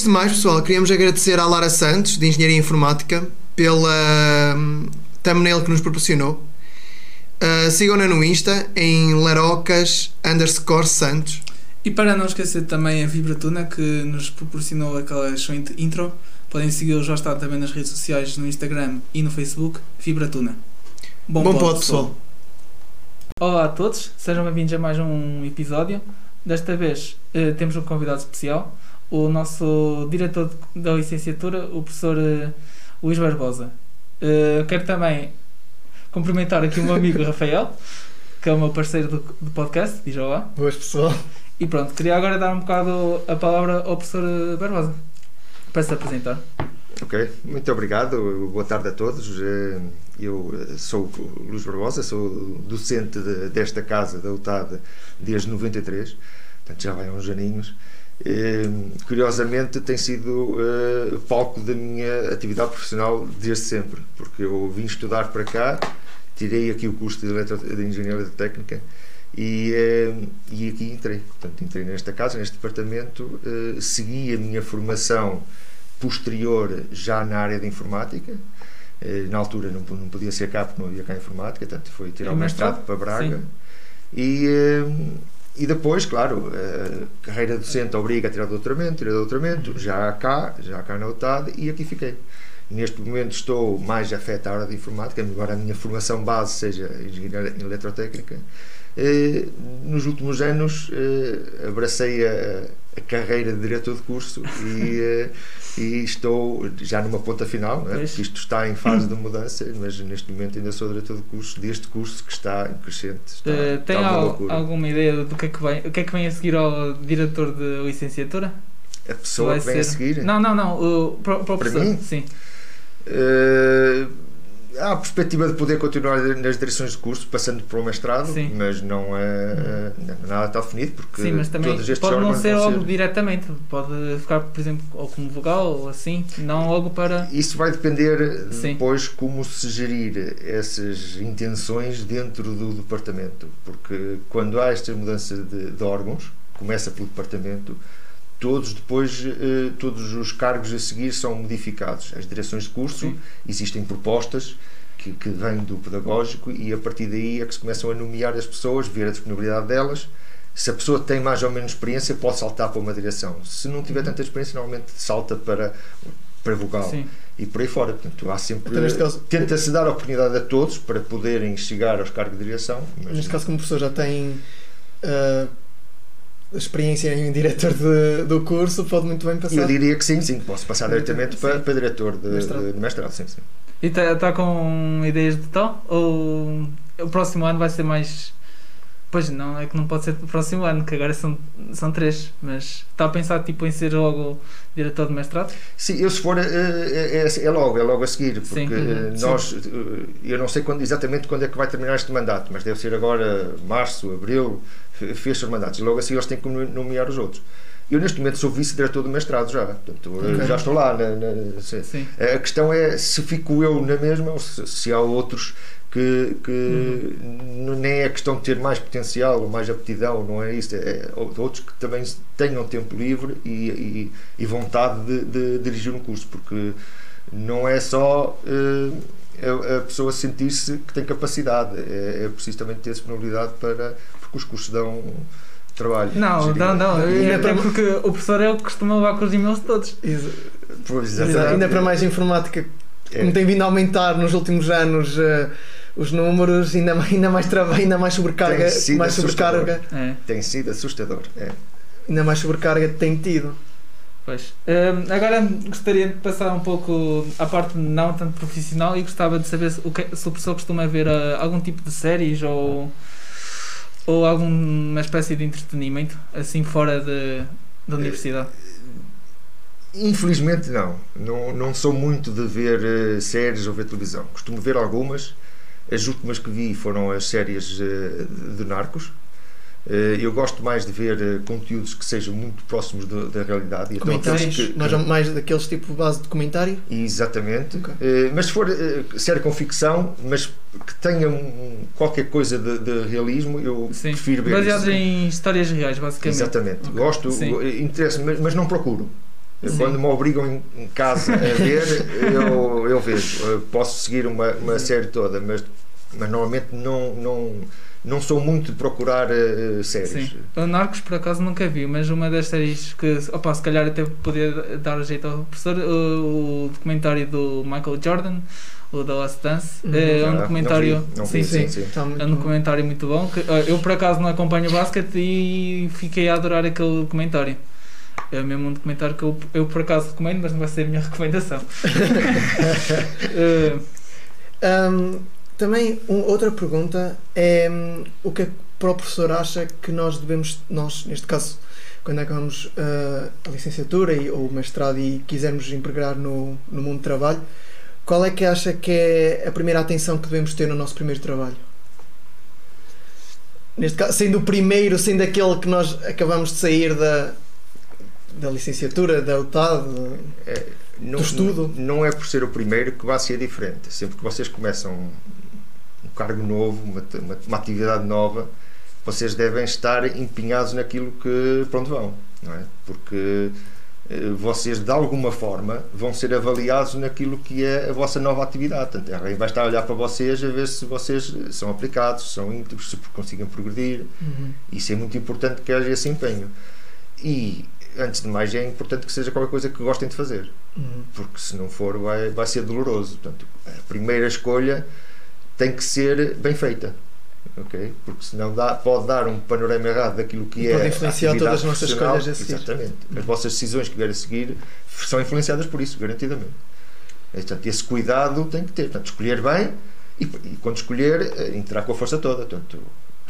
Antes de mais, pessoal, queríamos agradecer à Lara Santos, de Engenharia Informática, pela hum, thumbnail que nos proporcionou. Uh, Sigam-na no Insta em larocas underscore santos. E para não esquecer também a Vibratuna que nos proporcionou aquela excelente intro. Podem segui-lo já está também nas redes sociais, no Instagram e no Facebook, Vibratuna. Bom, pod, pessoal. Olá a todos, sejam bem-vindos a mais um episódio. Desta vez eh, temos um convidado especial, o nosso diretor de- da licenciatura, o professor eh, Luís Barbosa. Eh, quero também cumprimentar aqui o meu amigo Rafael, que é o meu parceiro do, do podcast, diz olá. Boas, pessoal. E pronto, queria agora dar um bocado a palavra ao professor eh, Barbosa para se apresentar. Ok, muito obrigado. Boa tarde a todos. Eu sou o Luís Barbosa, sou docente de- desta casa da UTAD desde 93, portanto já vai uns aninhos. Eh, Curiosamente tem sido eh, palco da minha atividade profissional desde sempre, porque eu vim estudar para cá, tirei aqui o curso de, eletro, de Engenharia Eletrotécnica e, eh, e aqui entrei. Portanto, entrei nesta casa, neste departamento, eh, segui a minha formação posterior já na área de informática. Eh, Na altura não, não podia ser cá porque não havia cá informática, portanto foi tirar o mestrado para Braga. Sim. E, eh, e depois, claro, a carreira docente obriga a tirar doutoramento, tirei doutoramento, já cá, já cá na UTAD e aqui fiquei. Neste momento estou mais afeto à área de informática, embora a minha formação base seja engenharia eletrotécnica. Eh, Nos últimos anos eh, abracei a, carreira de diretor de curso e, eh, e estou já numa ponta final, é? Pois. porque isto está em fase de mudança, mas neste momento ainda sou diretor de curso deste curso que está em crescente. Está, está tem al- alguma ideia do que é que vem, o que é que vem a seguir ao diretor de licenciatura? A pessoa Vai que vem a ser- seguir. Não, não, não, o, para, para o professor. mim? Sim. Eh, há a perspectiva de poder continuar nas direções de curso, passando para o mestrado, Sim. mas não é não- nada está definido porque Sim, mas também todos estes pode não ser logo diretamente, pode ficar, por exemplo, ou como vogal ou assim, não logo para. Isso vai depender Sim. depois como se gerir essas intenções dentro do departamento, porque quando há esta mudança de, de órgãos, começa pelo departamento, todos depois, eh, todos os cargos a seguir são modificados. As direções de curso, Sim. existem propostas que, que vêm do pedagógico e a partir daí é que se começam a nomear as pessoas, ver a disponibilidade delas. Se a pessoa tem mais ou menos experiência, pode saltar para uma direção. Se não tiver tanta experiência, normalmente salta para, para vogal Sim. e por aí fora. Portanto, há sempre. Então, Tenta-se dar a oportunidade a todos para poderem chegar aos cargos de direção. Mas Neste caso, como professor, já tem uh, experiência em diretor de- do curso, pode muito bem passar. eu diria que sim, sim, posso passar diretamente Sim. para, para diretor de Mestrado. de- de mestrado. Sim, sim. E está com ideias de tal? Ou o próximo ano vai ser mais. Pois não, é que não pode ser o próximo ano, que agora são, são três, mas está a pensar tipo, em ser logo diretor de mestrado? Sim, eu se for é, é- é logo, é logo a seguir, porque Sim. eh, Uhum, sim. nós, eh, eu não sei quando, exatamente quando é que vai terminar este mandato, mas deve ser agora março, abril, fe- fecha os mandatos, e logo assim eles têm que nomear os outros. Eu neste momento sou vice-diretor do mestrado já, portanto eh, Ok. já estou lá. na- na- se- Sim. A questão é se fico eu na mesma ou se, se há outros que, que Uhum. nem é questão de ter mais potencial ou mais aptidão, não é isso. É, é outros que também tenham tempo livre e, e, e vontade de, de dirigir um curso, porque não é só eh, a, a pessoa sentir-se que tem capacidade, é, é preciso também ter disponibilidade para. porque os cursos dão trabalho. Não, não, não, E é, ainda para- é porque o professor é o que costuma levar com os e-mails todos. Pois, Exato. exatamente. Ainda para mais informática, É. como tem vindo a aumentar nos últimos anos uh, os números, ainda mais, ainda mais trabalho, ainda mais sobrecarga, Tem sido mais sobrecarga, É, Tem sido assustador. É. ainda mais sobrecarga tem tido. pois. Hum, agora gostaria de passar um pouco à parte não tanto profissional e gostava de saber se o, que, se o professor costuma ver ah, algum tipo de séries ou, ou alguma espécie de entretenimento assim fora de, da universidade. Infelizmente não. não. Não sou muito de ver eh, séries ou ver televisão. Costumo ver algumas. As últimas que vi foram as séries eh, de Narcos. Eh, eu gosto mais de ver eh, conteúdos que sejam muito próximos do- da realidade. E então Comentários, que- mais, que- mais daqueles tipo base de comentário. Exatamente. Ok. Eh, mas se for série com ficção, mas que tenha um, qualquer coisa de, de realismo, eu Sim. prefiro ver Baseados isso. em histórias reais, basicamente. Exatamente. Ok. Gosto, interessa, mas, mas não procuro. Sim. Quando me obrigam em, casa a ver, eu, eu vejo. Eu posso seguir uma, uma série toda, mas, mas normalmente não, não, não sou muito de procurar eh, séries. Sim. O Narcos, por acaso, nunca vi, mas uma das séries que, opa, se calhar até podia dar jeito ao professor, o, o documentário do Michael Jordan, o The Last Dance, Uhum. é Ah, um não documentário. vi, não sim, vi, sim. sim. Está muito É um bom. documentário muito bom. Que, ah, eu por acaso não acompanho o basquete e fiquei a adorar aquele documentário. É mesmo um documentário que eu, eu por acaso recomendo, mas não vai ser a minha recomendação. Eh, Hum, também um- outra pergunta é hum, o que é que para o professor acha que nós devemos, nós neste caso, quando acabamos uh, a licenciatura e, ou o mestrado e quisermos empregar no, no mundo do trabalho, qual é que acha que é a primeira atenção que devemos ter no nosso primeiro trabalho? Neste caso, sendo o primeiro, sendo aquele que nós acabamos de sair da, da licenciatura, da UTAD, É, não, Do estudo. Não, não é por ser o primeiro que vai ser diferente. Sempre que vocês começam um, um cargo novo, uma, uma, uma atividade nova, vocês devem estar empenhados naquilo que para onde vão, não é? Porque eh, vocês de alguma forma vão ser avaliados naquilo que é a vossa nova atividade. Portanto, alguém vai estar a olhar para vocês a ver se vocês são aplicados, são íntegros, se conseguem progredir. Uhum. Isso é muito importante que haja esse empenho. E, antes de mais, é importante que seja qualquer coisa que gostem de fazer Uhum. porque se não for vai, vai ser doloroso. Portanto, a primeira escolha tem que ser bem feita. ok? Porque senão dá, pode dar um panorama errado daquilo que E é pode a influenciar todas as nossas escolhas a seguir. Exatamente. As vossas decisões que vierem a seguir são influenciadas por isso, garantidamente. Portanto, esse cuidado tem que ter. Portanto, escolher bem e, e quando escolher, eh, entrar com a força toda. Portanto,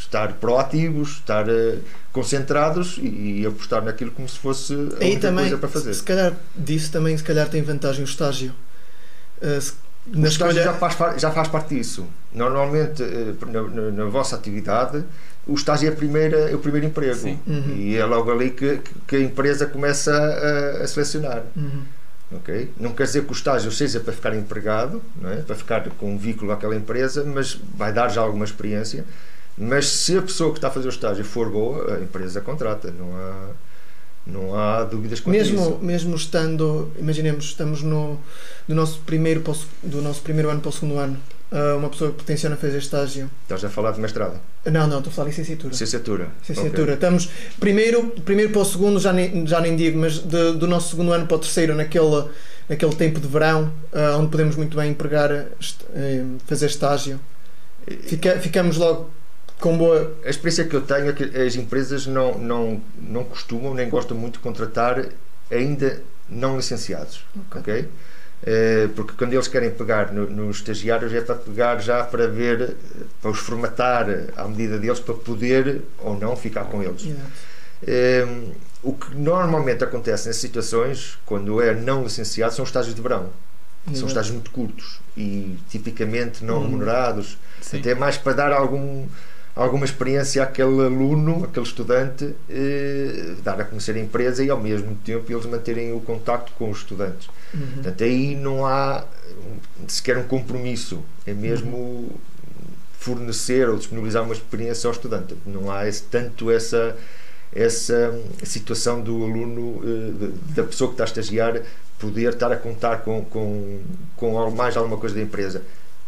estar proativos, estar eh, concentrados e, e apostar naquilo como se fosse a única também, coisa para fazer. se calhar disso também se calhar tem vantagem o estágio. Uh, se- O na estágio escolha já faz, já faz parte disso. Normalmente, eh, na, na- na vossa atividade, o estágio é, a primeira, é o primeiro emprego. Sim. Uhum. E é logo ali que, que- a empresa começa a, a selecionar. Uhum. ok? Não quer dizer que o estágio seja para ficar empregado, não é? para ficar com um vínculo àquela empresa, mas vai dar já alguma experiência. Mas se a pessoa que está a fazer o estágio for boa, a empresa contrata. Não há, não há dúvidas quanto a mesmo isso. mesmo estando imaginemos estamos no do nosso primeiro o do nosso primeiro ano para o segundo ano uh, uma pessoa que tenciona fazer estágio Estás a falar de mestrado, não não estou a falar de licenciatura licenciatura. licenciatura estamos primeiro primeiro para o segundo já nem já nem digo mas de- do nosso segundo ano para o terceiro naquele naquele tempo de verão uh, onde podemos muito bem empregar eh, fazer estágio. Fica- ficamos logo com boa A experiência que eu tenho é que as empresas não, não, não costumam nem gostam muito de contratar ainda não licenciados. ok? Eh, Porque quando eles querem pegar no- nos estagiários é para pegar já para ver, para os formatar à medida deles para poder ou não ficar com eles. Exato. Eh, o que normalmente acontece nessas situações, quando é não licenciado, são os estágios de verão. São estágios muito curtos e tipicamente não Hum. remunerados. sim. Até mais para dar algum, alguma experiência àquele aluno, àquele estudante, eh, dar a conhecer a empresa e ao mesmo tempo eles manterem o contacto com os estudantes. Uhum. Portanto, aí não há sequer um compromisso, é mesmo fornecer ou disponibilizar uma experiência ao estudante. Não há esse- tanto essa, essa situação do aluno, eh, da pessoa que está a estagiar, poder estar a contar com, com, com mais alguma coisa da empresa.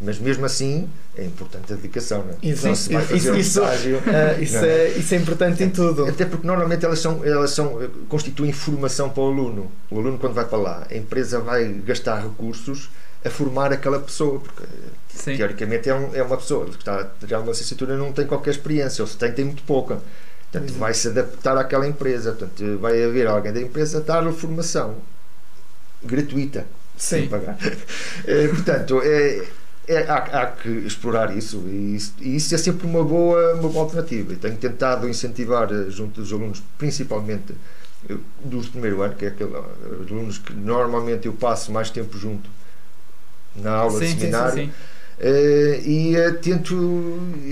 Mas mesmo assim é importante a dedicação. Não é? Então, se vai fazer Isso- um isso- estágio, Ah, isso, Não. é, isso é importante em tudo. até porque normalmente elas são, elas são eh, constituem formação para o aluno. O aluno quando vai para lá, a empresa vai gastar recursos a formar aquela pessoa, porque eh, Sim. teoricamente é, um- é uma pessoa que está já uma licenciatura não tem qualquer experiência, ou se tem, tem muito pouca. Portanto, Exato. vai se adaptar àquela empresa. Portanto, vai haver alguém da empresa a dar-lhe formação gratuita, sem Sim. pagar. Eh, portanto, é, é- há, há que explorar isso e, isso e isso é sempre uma boa, uma boa alternativa. E tenho tentado incentivar eh, junto dos alunos, principalmente eh, do primeiro ano, que é aquele, eh, os alunos que normalmente eu passo mais tempo junto na aula de Sim, sim, seminário. sim, sim. Eh, e eh, tento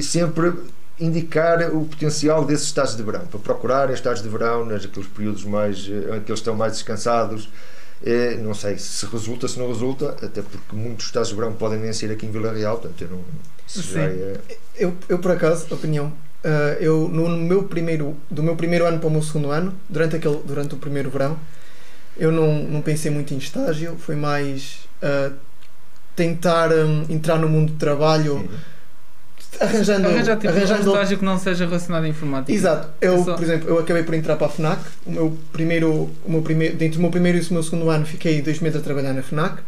sempre indicar o potencial desses estágios de verão, para procurarem estágios de verão, naqueles períodos mais, em que eles estão mais descansados Eh, não sei se resulta, se não resulta, até porque muitos estágios de verão podem nem aqui em Vila Real, portanto, eu não. Sim. é- Eu, eu por acaso, opinião, ah, eu no meu primeiro, do meu primeiro ano para o meu segundo ano, durante, aquele, durante o primeiro verão, eu não, não pensei muito em estágio, foi mais ah, tentar hum, entrar no mundo do trabalho, arranjando, Arranja tipo arranjando um estágio que não seja relacionado à informática. Exato. Eu, É só- por exemplo, eu acabei por entrar para a FNAC. O meu primeiro, o meu primeiro, dentro do meu primeiro e do meu segundo ano, fiquei dois meses a trabalhar na FNAC.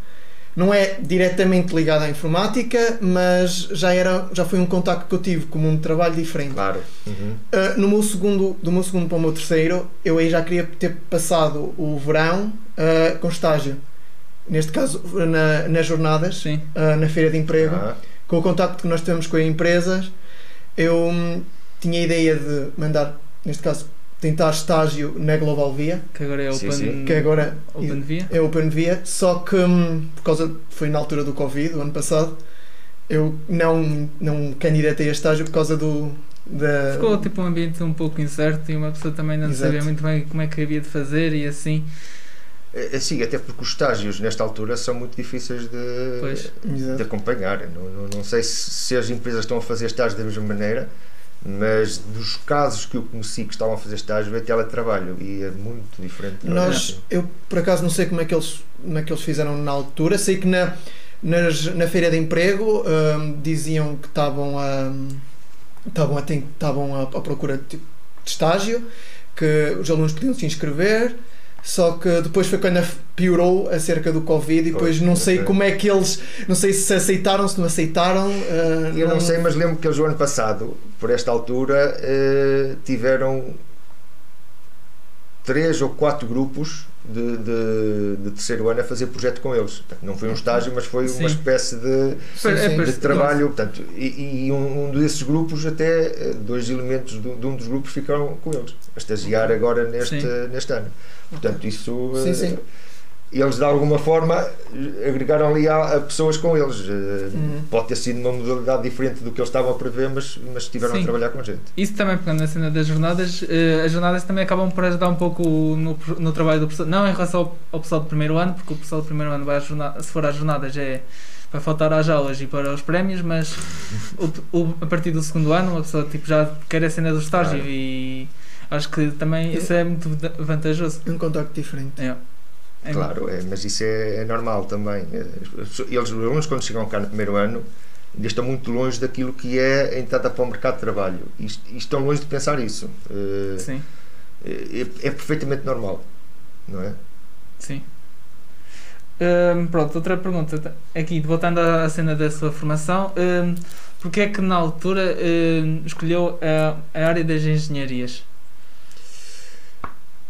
Não é diretamente ligado à informática, mas já era, já foi um contacto que eu tive com um trabalho diferente. Claro. Uhum. Uh, no meu segundo, do meu segundo para o meu terceiro, eu aí já queria ter passado o verão uh, com estágio. Neste caso, na, nas jornadas, Sim. uh, na feira de emprego Ah, com o contacto que nós temos com as empresas, eu hum, tinha a ideia de mandar, neste caso, tentar estágio na Global Via, Que agora é Sim, Open, sim. que agora Open Via. é Open Via, só que hum, por causa foi na altura do Covid, o ano passado, eu não, não candidatei a estágio por causa do da Ficou tipo um ambiente um pouco incerto e uma pessoa também não Exato. sabia muito bem como é que havia de fazer e assim. É- Sim, até porque os estágios nesta altura são muito difíceis de, Pois. De acompanhar. Não, não, não sei se, se as empresas estão a fazer estágios da mesma maneira, mas dos casos que eu conheci que estavam a fazer estágio é teletrabalho e é muito diferente. Nós, eu por acaso não sei como é que eles, como é que eles fizeram na altura, sei que na, nas- na feira de emprego hum, diziam que estavam a, estavam a, estavam a, à procura de, de estágio, que os alunos podiam se inscrever, só que depois foi quando piorou acerca do Covid e depois Pois, não sei como é que eles, não sei se aceitaram, se não aceitaram. uh, Eu não sei, mas lembro que eles o ano passado, por esta altura, eh, tiveram três ou quatro grupos de, de, de terceiro ano a fazer projeto com eles. Portanto, não foi um estágio, mas foi Sim. uma espécie de, Sim, É, sim. pois, de trabalho. Portanto, e, e um, um desses grupos, até eh, dois elementos de, de um dos grupos ficaram com eles, a estagiar agora neste, neste ano. Portanto, isso. Sim, eh, sim. Eles de alguma forma agregaram ali a, a pessoas com eles. Eh, Uhum. Pode ter sido uma modalidade diferente do que eles estavam a prever, mas, mas estiveram Sim. a trabalhar com gente. Isso também pegando na cena das jornadas, eh, as jornadas também acabam por ajudar um pouco no, no trabalho do professor. Não em relação ao, ao pessoal do primeiro ano, porque o pessoal do primeiro ano vai às jornadas, se for às jornadas é vai faltar às aulas e para os prémios, mas o- o- a partir do segundo ano uma pessoa tipo, já quer a cena do estágio Claro. e acho que também isso é muito va- vantajoso. Um contacto diferente. É. É Claro, é, mas isso é, é normal também. Pessoas- Eles, os alunos, quando chegam cá no primeiro ano, ainda estão muito longe daquilo que é a entrada para o mercado de trabalho. E, e estão longe de pensar isso. Eh, Sim, É, é perfeitamente normal, não é? sim. Hum, pronto, outra pergunta aqui, voltando à cena da sua formação, hum, porque é que na altura hum, escolheu a, a área das engenharias?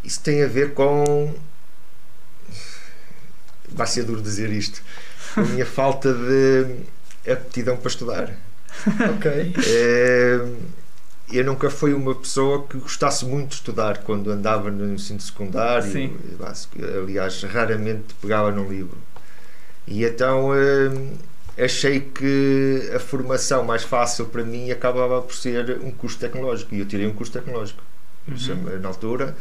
Isso tem a ver com. Vai ser duro dizer isto. A minha falta de aptidão para estudar. Ok. Eh, eu nunca fui uma pessoa que gostasse muito de estudar quando andava no ensino secundário. Sim. Aliás, raramente pegava num livro. E então eh, achei que a formação mais fácil para mim acabava por ser um curso tecnológico. E eu tirei um curso tecnológico. Uhum. Na altura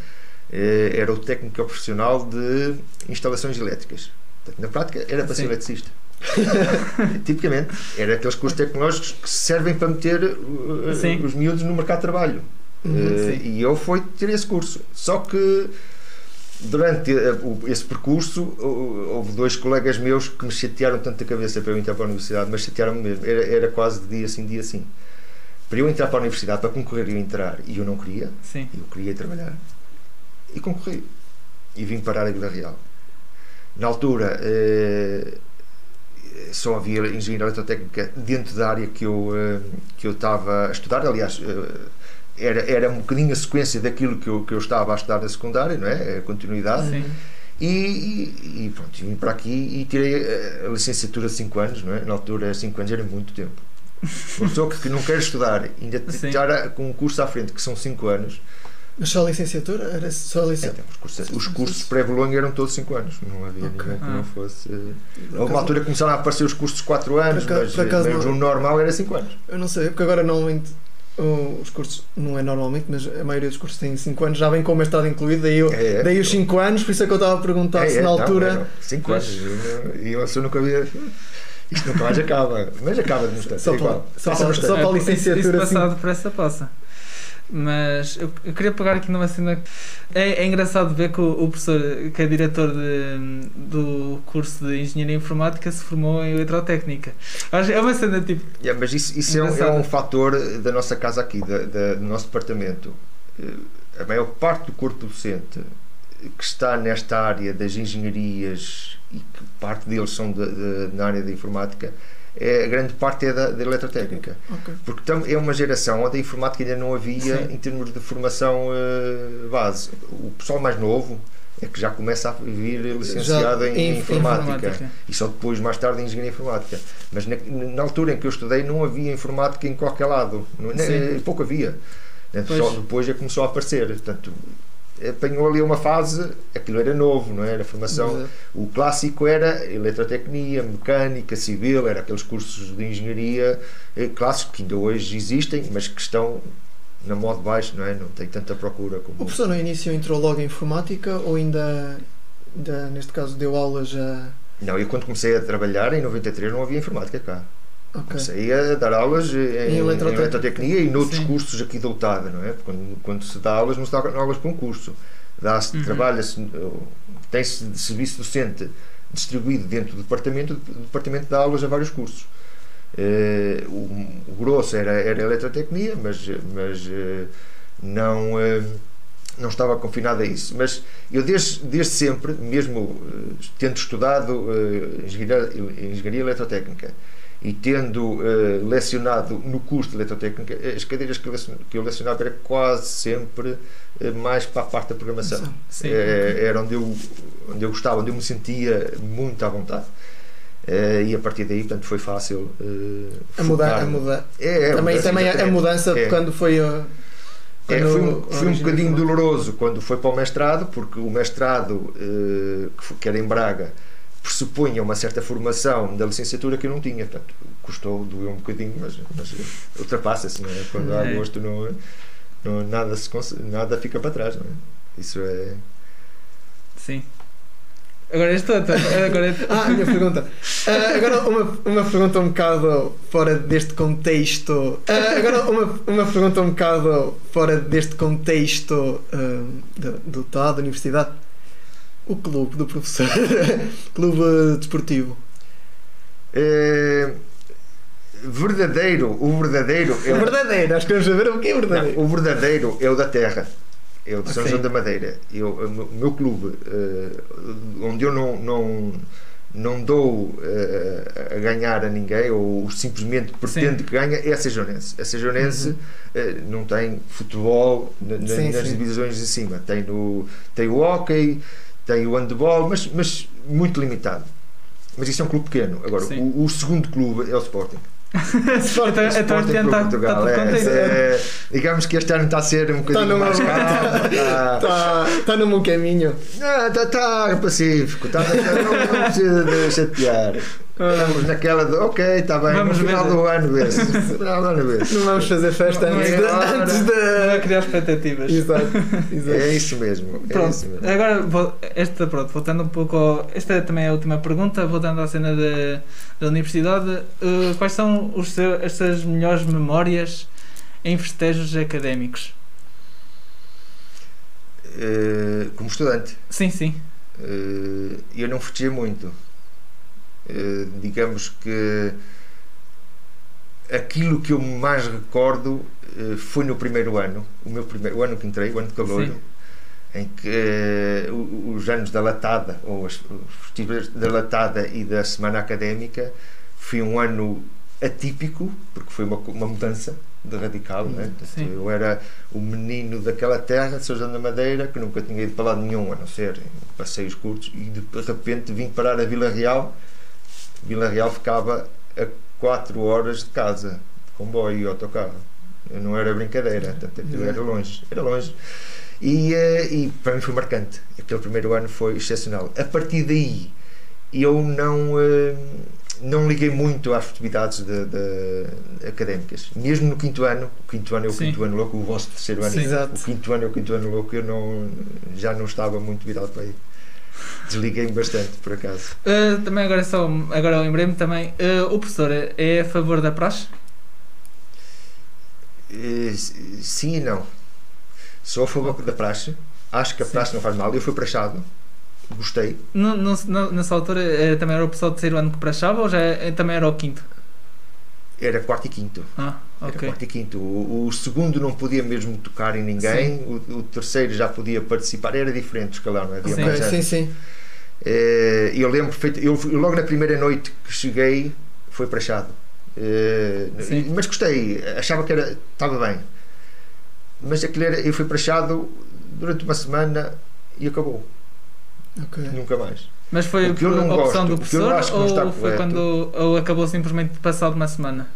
eh, era o técnico profissional de instalações elétricas. Na prática era para ser Sim. eletricista. Tipicamente, era aqueles cursos tecnológicos que servem para meter uh, Sim. os miúdos no mercado de trabalho. Uhum, Uh, sim. e eu fui ter esse curso. Só que durante uh, o- esse percurso uh, houve dois colegas meus que me chatearam tanto a cabeça para eu entrar para a universidade, mas chatearam-me mesmo. Era, era quase de dia sim, dia sim. Para eu entrar para a universidade, para concorrer e eu entrar, e eu não queria, Sim, eu queria trabalhar. E concorri. E vim parar a Vila Real. Na altura, eh, só havia engenharia eletrotécnica dentro da área que eu, eh, que eu estava a estudar. Aliás, eh, era, era um bocadinho a sequência daquilo que eu, que eu estava a estudar na secundária, não é? A continuidade. sim. E, e, e pronto, vim para aqui e tirei a, licenciatura de 5 anos, não é? Na altura, 5 anos era muito tempo. Uma pessoa que, que não quer estudar, ainda estar com um curso à frente, que são 5 anos, Mas só a licenciatura? Era só a licenciatura? então, os cursos, os cursos pré-Bolonha eram todos 5 anos, não havia Ok. nenhum que Ah. não fosse. Houve uma altura que começaram a aparecer os cursos de 4 anos, Por acaso- mas, acaso mas não- o normal era 5 anos. Eu não sei, porque agora normalmente os cursos, não é normalmente, mas a maioria dos cursos tem 5 anos, já vem com o mestrado incluído, daí, eu, É, é. daí os 5 anos, por isso é que eu estava a perguntar É, se é, na não, altura. eram cinco Pois. anos. E eu, eu nunca havia. Isto nunca mais acaba. Mas acaba de mostrar. Só é para- só só para a isso- licenciatura, assim. passado depressa passa. Mas eu, eu queria pegar aqui numa cena. É, é engraçado ver que o, o professor, que é diretor de- do curso de Engenharia Informática, se formou em Eletrotécnica. Acho- É uma cena tipo. Yeah, mas isso, isso é, um, é um fator da nossa casa aqui, da, da- do nosso departamento. Eh, A maior parte do corpo docente que está nesta área das engenharias e que parte deles são de- de- na área da informática, é, a grande parte é da, da eletrotécnica. Ok. Porque tam- é uma geração onde a informática ainda não havia Sim. em termos de formação eh, base. O pessoal mais novo é que já começa a vir licenciado em, em informática. E só depois, mais tarde, em engenharia informática. Mas na, na altura em que eu estudei, não havia informática em qualquer lado. Não, pouco havia. Pois. Só depois é que começou a aparecer. Portanto, apanhou ali uma fase, aquilo era novo, não é? era? formação. Exato. O clássico era eletrotecnia, mecânica, civil, era aqueles cursos de engenharia eh, clássicos que ainda hoje existem, mas que estão na moda baixo, não é? Não tem tanta procura como. O professor no início entrou logo em informática ou ainda, ainda neste caso, deu aulas a. Não, eu quando comecei a trabalhar em 93 não havia informática cá. Ok. Comecei a dar aulas em, Em em eletrotecnia. e noutros Sim. cursos aqui da UTAD, não é? Quando, quando se dá aulas, não se dá aulas para um curso. Dá-se, Uhum. trabalha-se, uh, tem-se de serviço docente distribuído dentro do departamento, o departamento dá aulas a vários cursos. Eh, o, o grosso era, era eletrotecnia, mas, mas eh, não, eh, não estava confinado a isso. Mas eu desde, desde sempre, mesmo tendo estudado engenharia, engenharia eletrotécnica e tendo eh, lecionado no curso de eletrotécnica, as cadeiras que eu lecionava, que eu lecionava era quase sempre eh, mais para a parte da programação. Sim. Eh, era onde eu, onde eu gostava, onde eu me sentia muito à vontade. Eh, e a partir daí, portanto, foi fácil eh, A mudar, a mudar. É, é, também mudança, também a, mudança É. quando foi. uh, É, foi um, foi um bocadinho doloroso quando foi para o mestrado, porque o mestrado, eh, que era em Braga, pressupunha uma certa formação da licenciatura que eu não tinha. Portanto, custou, doeu um bocadinho, mas, mas ultrapassa-se, não é? Quando há É. gosto, não, não, nada, se, nada fica para trás, não é? Isso é. Sim. Agora tu- agora. Ah, a minha pergunta. Ah, agora uma, uma pergunta um bocado fora deste contexto. Ah, agora uma, uma pergunta um bocado fora deste contexto ah, do, do TAD, da universidade. O clube do professor. clube desportivo. É, verdadeiro, o verdadeiro é É o, verdadeiro, nós queremos saber o que é verdadeiro. não, o verdadeiro é o da terra. É o de São Ok. João da Madeira. Eu, o meu- clube, eh, onde eu não, não, não dou eh, a ganhar a ninguém, ou simplesmente pretendo que ganhe, é a Sejonense. A Sejonense Uhum. eh, não tem futebol na- na- Sim, nas sim. divisões de cima. Tem, no, tem o hockey, tem o handball, mas, mas muito limitado. Mas isso é um clube pequeno. Agora, o, o segundo clube é o Sporting. Então, então Sporting Clube está Portugal. É, tudo contente. é, digamos que este ano está a ser um bocadinho numa- mais calmo. Está, Está tá no meu caminho. está, está pacífico. Está, não, não precisa de chatear. Estamos naquela de, ok, está bem, Vamos no final ver. do ano. No final do ano vê-se. Não vamos fazer festa Não, antes, não de, é antes Não é de. criar expectativas. Exato, exato. É isso mesmo. É Pronto, isso mesmo. agora vou- esta, pronto, voltando um pouco ao, esta também é a última pergunta, voltando à cena da, da universidade, eh, quais são os seu, as suas melhores memórias em festejos académicos? Eh, como estudante, Sim, sim. eh, eu não festejei muito. Eh, digamos que aquilo que eu mais recordo eh, foi no primeiro ano, o meu primeiro o ano que entrei, o ano de calor, em que eh, os anos da latada, ou as- os festivais da latada e da semana académica, foi um ano atípico, porque foi uma, uma mudança de radical. Né? Sim. Eu era o menino daquela terra, de São João da Madeira, que nunca tinha ido para lado nenhum, a não ser em passeios curtos, e de repente vim parar a Vila Real. Vila Real ficava a 4 horas de casa, de comboio e autocarro. Não era brincadeira, portanto, aquilo era longe. Era longe. E, eh, e para mim foi marcante. Aquele primeiro ano foi excepcional. A partir daí, eu não, eh, não liguei muito às atividades de, de académicas. Mesmo no quinto ano, o quinto ano é o Sim. quinto ano louco, o vosso terceiro ano, Sim. Exato. o quinto ano é o quinto ano louco, eu não, já não estava muito virado para aí. Desliguei-me bastante, por acaso. Uh, também agora só, agora lembrei-me também, uh, o professor é- é a favor da praxe? Eh, Sim e não. Sou a favor da praxe. Acho que a Sim. praxe não faz mal. Eu fui praxado. Gostei. No, no, nessa altura eh, também era o pessoal do terceiro ano que praxava ou já eh, também era o quinto? Era quarto e quinto. Ah, Era ok. quarto e quinto. O, o segundo não podia mesmo tocar em ninguém. O, o terceiro já podia participar. Era diferente o escalão, não é? havia Sim. mais sim, sim. Eh, eu lembro perfeito. Eu, eu logo na primeira noite que cheguei foi praxado. Eh, Sim. mas gostei. Achava que era estava bem. Mas aquilo era, eu fui praxado durante uma semana e acabou. Ok. Nunca mais. Mas foi O que eu por não opção gosto, do professor acho que não ou foi correto. quando ou acabou simplesmente passado uma semana?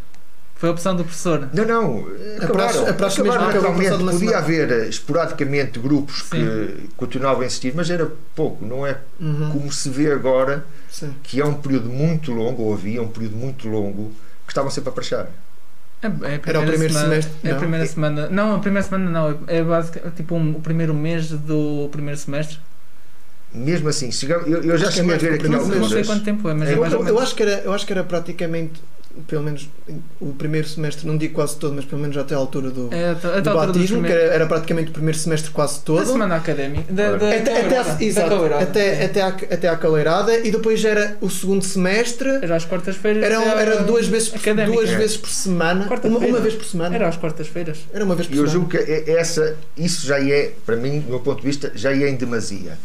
Foi a opção do professor? Não, não. A praxe- a praxe mesmo acabaram Podia semana. haver eh, esporadicamente grupos Sim. que continuavam a existir, mas era pouco. Não é Uhum. como se vê agora, Sim. que é um período muito longo, ou havia um período muito longo, que estavam sempre a praxar. É, é a Era o primeiro semana, semestre, É a não? primeira semana. Não, a primeira semana não. É basicamente tipo um- o primeiro mês do primeiro semestre. Mesmo assim, chegamos, eu, eu já é cheguei a mais ver aqui primeiro Não, não sei algumas. quanto tempo é, mas É, é, Eu, mais eu menos. acho que era, eu acho que era praticamente, pelo menos o primeiro semestre, não digo quase todo, mas pelo menos até a altura do, É, até- do a altura batismo, que era, era praticamente o primeiro semestre quase todo. Da semana académica. Da, da, até, da até, exato, caleirada. até, até, à, até à caleirada e depois era o segundo semestre Era às quartas-feiras. era, era duas, vezes académica. duas É. vezes por semana uma, uma vez por semana Era às quartas-feiras. era uma vez por E eu semana julgo que é- essa, isso já é, para mim, do meu ponto de vista, já é em demasia.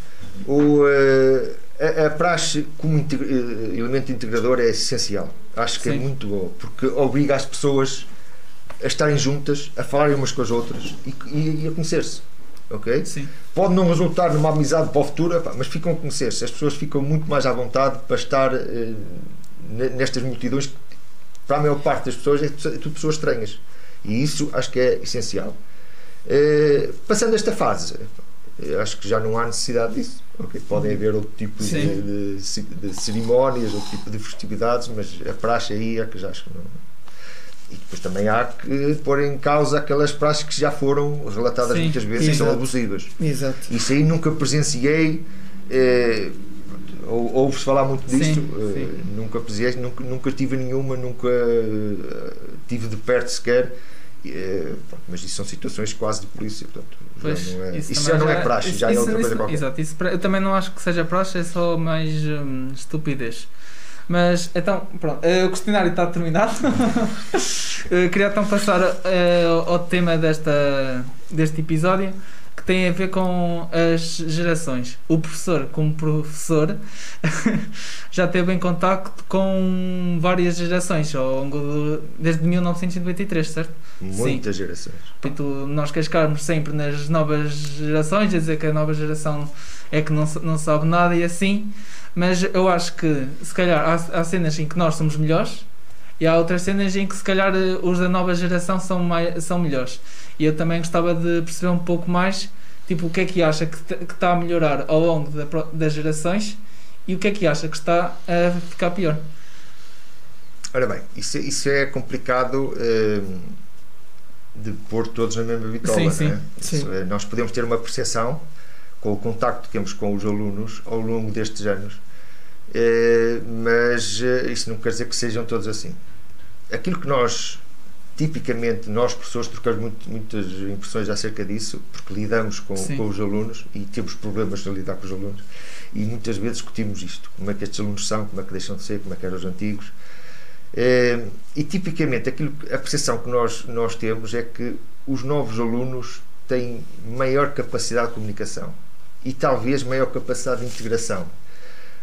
O, eh, a, a praxe como integ- eh, elemento integrador é essencial. Acho que é Sim. muito boa, porque obriga as pessoas a estarem juntas, a falarem umas com as outras e, e- e a conhecer-se. Ok? Sim. Pode não resultar numa amizade para o futuro, mas ficam a conhecer-se. As pessoas ficam muito mais à vontade para estar eh, ne- nestas multidões que, para a maior parte das pessoas, é tudo é tudo pessoas estranhas. E isso acho que é essencial. Eh, passando esta fase, eu acho que já não há necessidade disso. Ok, Podem haver outro tipo de, Sim. de, de cerimónias, outro tipo de festividades, mas a praxe aí é que já acho que não. E depois também há que pôr em causa aquelas praxes que já foram relatadas Sim, muitas vezes e são exato. abusivas. exato Isso aí nunca presenciei. Eh, ou- Ouve-se falar muito Sim, disto, eh, sim. nunca presenciei, nunca, nunca tive nenhuma, nunca eh, tive de perto sequer. Eh, pronto, mas isso são situações quase de polícia, portanto, já Pois, não é, isso, também já não é praxe, isso- já é isso- outra coisa isso- qualquer. Exato, isso, eu também não acho que seja praxe, é só mais hum, estupidez. Mas então, pronto, eh, o questionário está terminado. Eh, queria então passar eh, ao tema desta, deste episódio que tem a ver com as gerações. O professor, como professor, já teve em contacto com várias gerações ao longo do, desde 1993, certo? Muitas gerações. Portanto, nós cascarmos sempre nas novas gerações, a dizer que a nova geração é que não, não sabe nada e assim, mas eu acho que se calhar há, há cenas em que nós somos melhores e há outras cenas em que se calhar os da nova geração são, mais, são melhores. E eu também gostava de perceber um pouco mais tipo, o que é que acha que, que está a melhorar ao longo da das gerações e o que é que acha que está a ficar pior. Ora bem, isso, isso é complicado eh, de pôr todos na mesma bitola. Sim, não sim. é? Sim. Isso, nós podemos ter uma percepção com o contacto que temos com os alunos ao longo destes anos, eh, mas eh, isso não quer dizer que sejam todos assim. Aquilo que nós, tipicamente, nós professores trocamos muito- muitas impressões acerca disso, porque lidamos com, com os alunos e temos problemas de lidar com os alunos, e muitas vezes discutimos isto: como é que estes alunos são, como é que deixam de ser, como é que eram os antigos. Eh, e tipicamente aquilo, a percepção que nós, nós temos é que os novos alunos têm maior capacidade de comunicação e talvez maior capacidade de integração.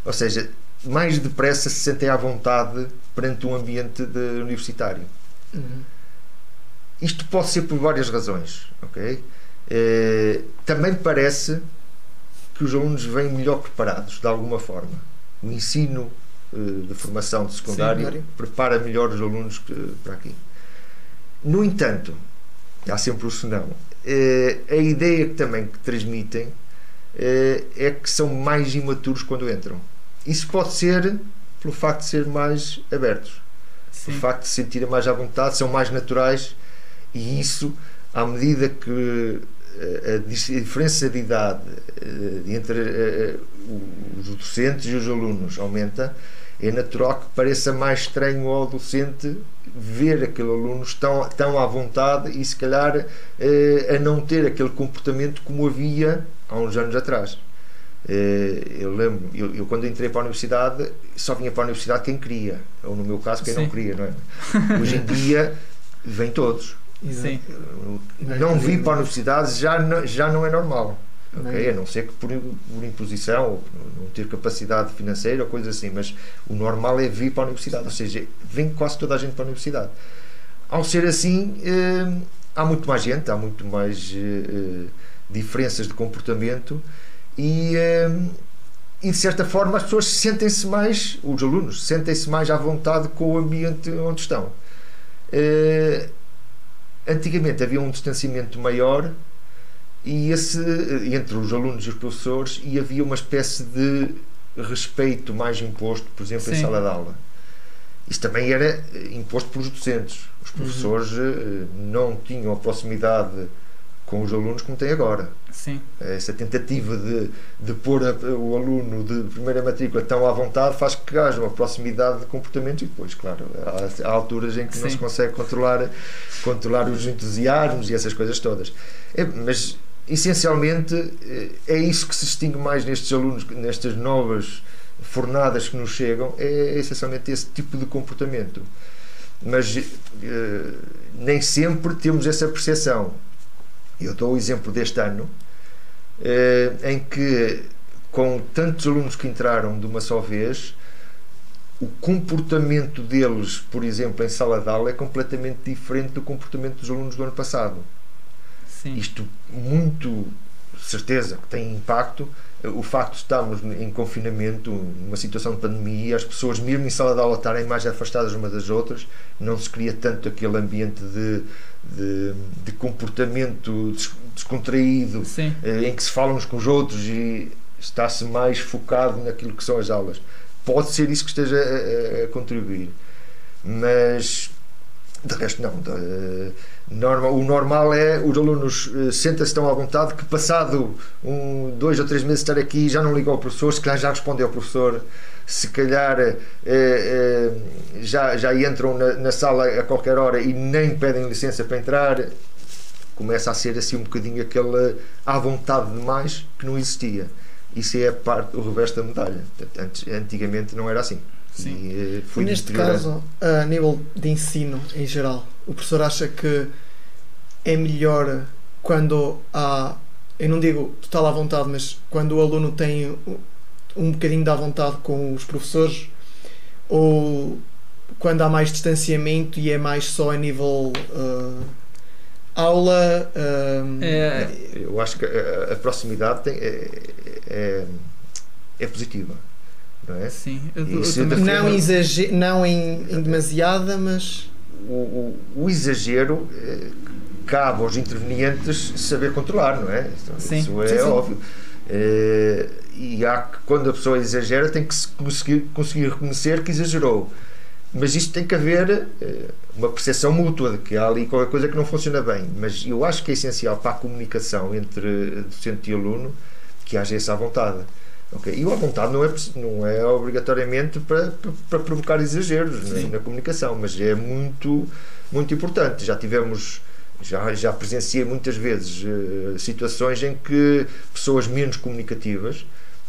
Ou seja, mais depressa se sentem à vontade perante um ambiente de- universitário. Uhum. Isto pode ser por várias razões, ok? Eh, também parece que os alunos vêm melhor preparados, de alguma forma. O ensino eh, de formação de secundário Secundário. prepara melhor os alunos que, para aqui. No entanto, há sempre o senão, eh, a ideia que também que transmitem é que são mais imaturos quando entram. Isso pode ser pelo facto de ser mais abertos, Sim. pelo facto de se sentirem mais à vontade, são mais naturais e isso, à medida que eh, a diferença de idade eh, entre eh, os docentes e os alunos aumenta, é natural que pareça mais estranho ao docente ver aquele aluno tão, tão à vontade e se calhar a não ter aquele comportamento como havia há uns anos atrás. Eu lembro, eu, eu quando entrei para a universidade só vinha para a universidade quem queria, ou no meu caso quem não Sim. queria, não é? Hoje em dia vêm todos. Sim. Não vir para a universidade já não, já não é normal. Não ok? é? A não ser que por, por imposição, ou por não ter capacidade financeira ou coisa assim, mas o normal é vir para a universidade, ou seja, vem quase toda a gente para a universidade. Ao ser assim, eh, há muito mais gente, há muito mais eh, eh, diferenças de comportamento e, eh, e de certa forma as pessoas sentem-se mais, os alunos sentem-se mais à vontade com o ambiente onde estão. Antigamente havia um distanciamento maior e esse entre os alunos e os professores e havia uma espécie de respeito mais imposto, por exemplo, em Sim. sala de aula. Isso também era imposto pelos docentes. Os professores eh, não tinham a proximidade com os alunos como têm agora. Sim. Essa tentativa de, de pôr a- o aluno de primeira matrícula tão à vontade faz que haja uma proximidade de comportamento e depois, claro, há, há alturas em que não Sim. se consegue controlar, controlar os entusiasmos e essas coisas todas. É, mas, essencialmente, eh, é isso que se distingue mais nestes alunos, nestas novas fornadas que nos chegam, é essencialmente esse tipo de comportamento. Mas eh, nem sempre temos essa percepção. Eu dou o exemplo deste ano, eh, em que, com tantos alunos que entraram de uma só vez, o comportamento deles, por exemplo, em sala de aula, é completamente diferente do comportamento dos alunos do ano passado. Sim. Isto, muito certeza que tem impacto. O facto de estarmos em confinamento, numa situação de pandemia, as pessoas, mesmo em sala de aula, estarem mais afastadas umas das outras, não se cria tanto aquele ambiente de, de, de comportamento des- descontraído Sim. eh, em que se fala uns com os outros e está-se mais focado naquilo que são as aulas. Pode ser isso que esteja a- a contribuir, mas de resto não. De- norma- o normal é os alunos eh, sentem-se tão à vontade que passado um, dois ou três meses de estar aqui já não ligam ao professor, se calhar já respondem ao professor, se calhar eh, eh, já, já entram na, na sala a qualquer hora e nem pedem licença para entrar começa a ser assim um bocadinho aquela à vontade demais que não existia. Isso é a parte, o reverso da medalha. Antigamente não era assim. Sim. E, eh, foi Neste caso, a nível de ensino em geral, o professor acha que é melhor quando há, eu não digo total à vontade, mas quando o aluno tem um bocadinho de à vontade com os professores ou quando há mais distanciamento e é mais só a nível ah, aula. ah, É, Eu acho que a, a proximidade tem- é, é, é positiva. Não é? sim. Eu, eu também- não, exager, não em, em demasiada, mas. O, o, o exagero eh, cabe aos intervenientes saber controlar, não é? Isso, Sim. isso é Sim, sim. óbvio. Eh, e há que, quando a pessoa exagera, tem que se conseguir, conseguir reconhecer que exagerou. Mas isto tem que haver eh, uma percepção mútua de que há ali qualquer coisa que não funciona bem. Mas eu acho que é essencial para a comunicação entre docente e aluno que haja essa vontade. Ok? E o à vontade não é, não é obrigatoriamente para, para, para provocar exageros na, Sim. na comunicação, mas é muito, muito importante. Já tivemos, já, já presenciei muitas vezes eh, situações em que pessoas menos comunicativas,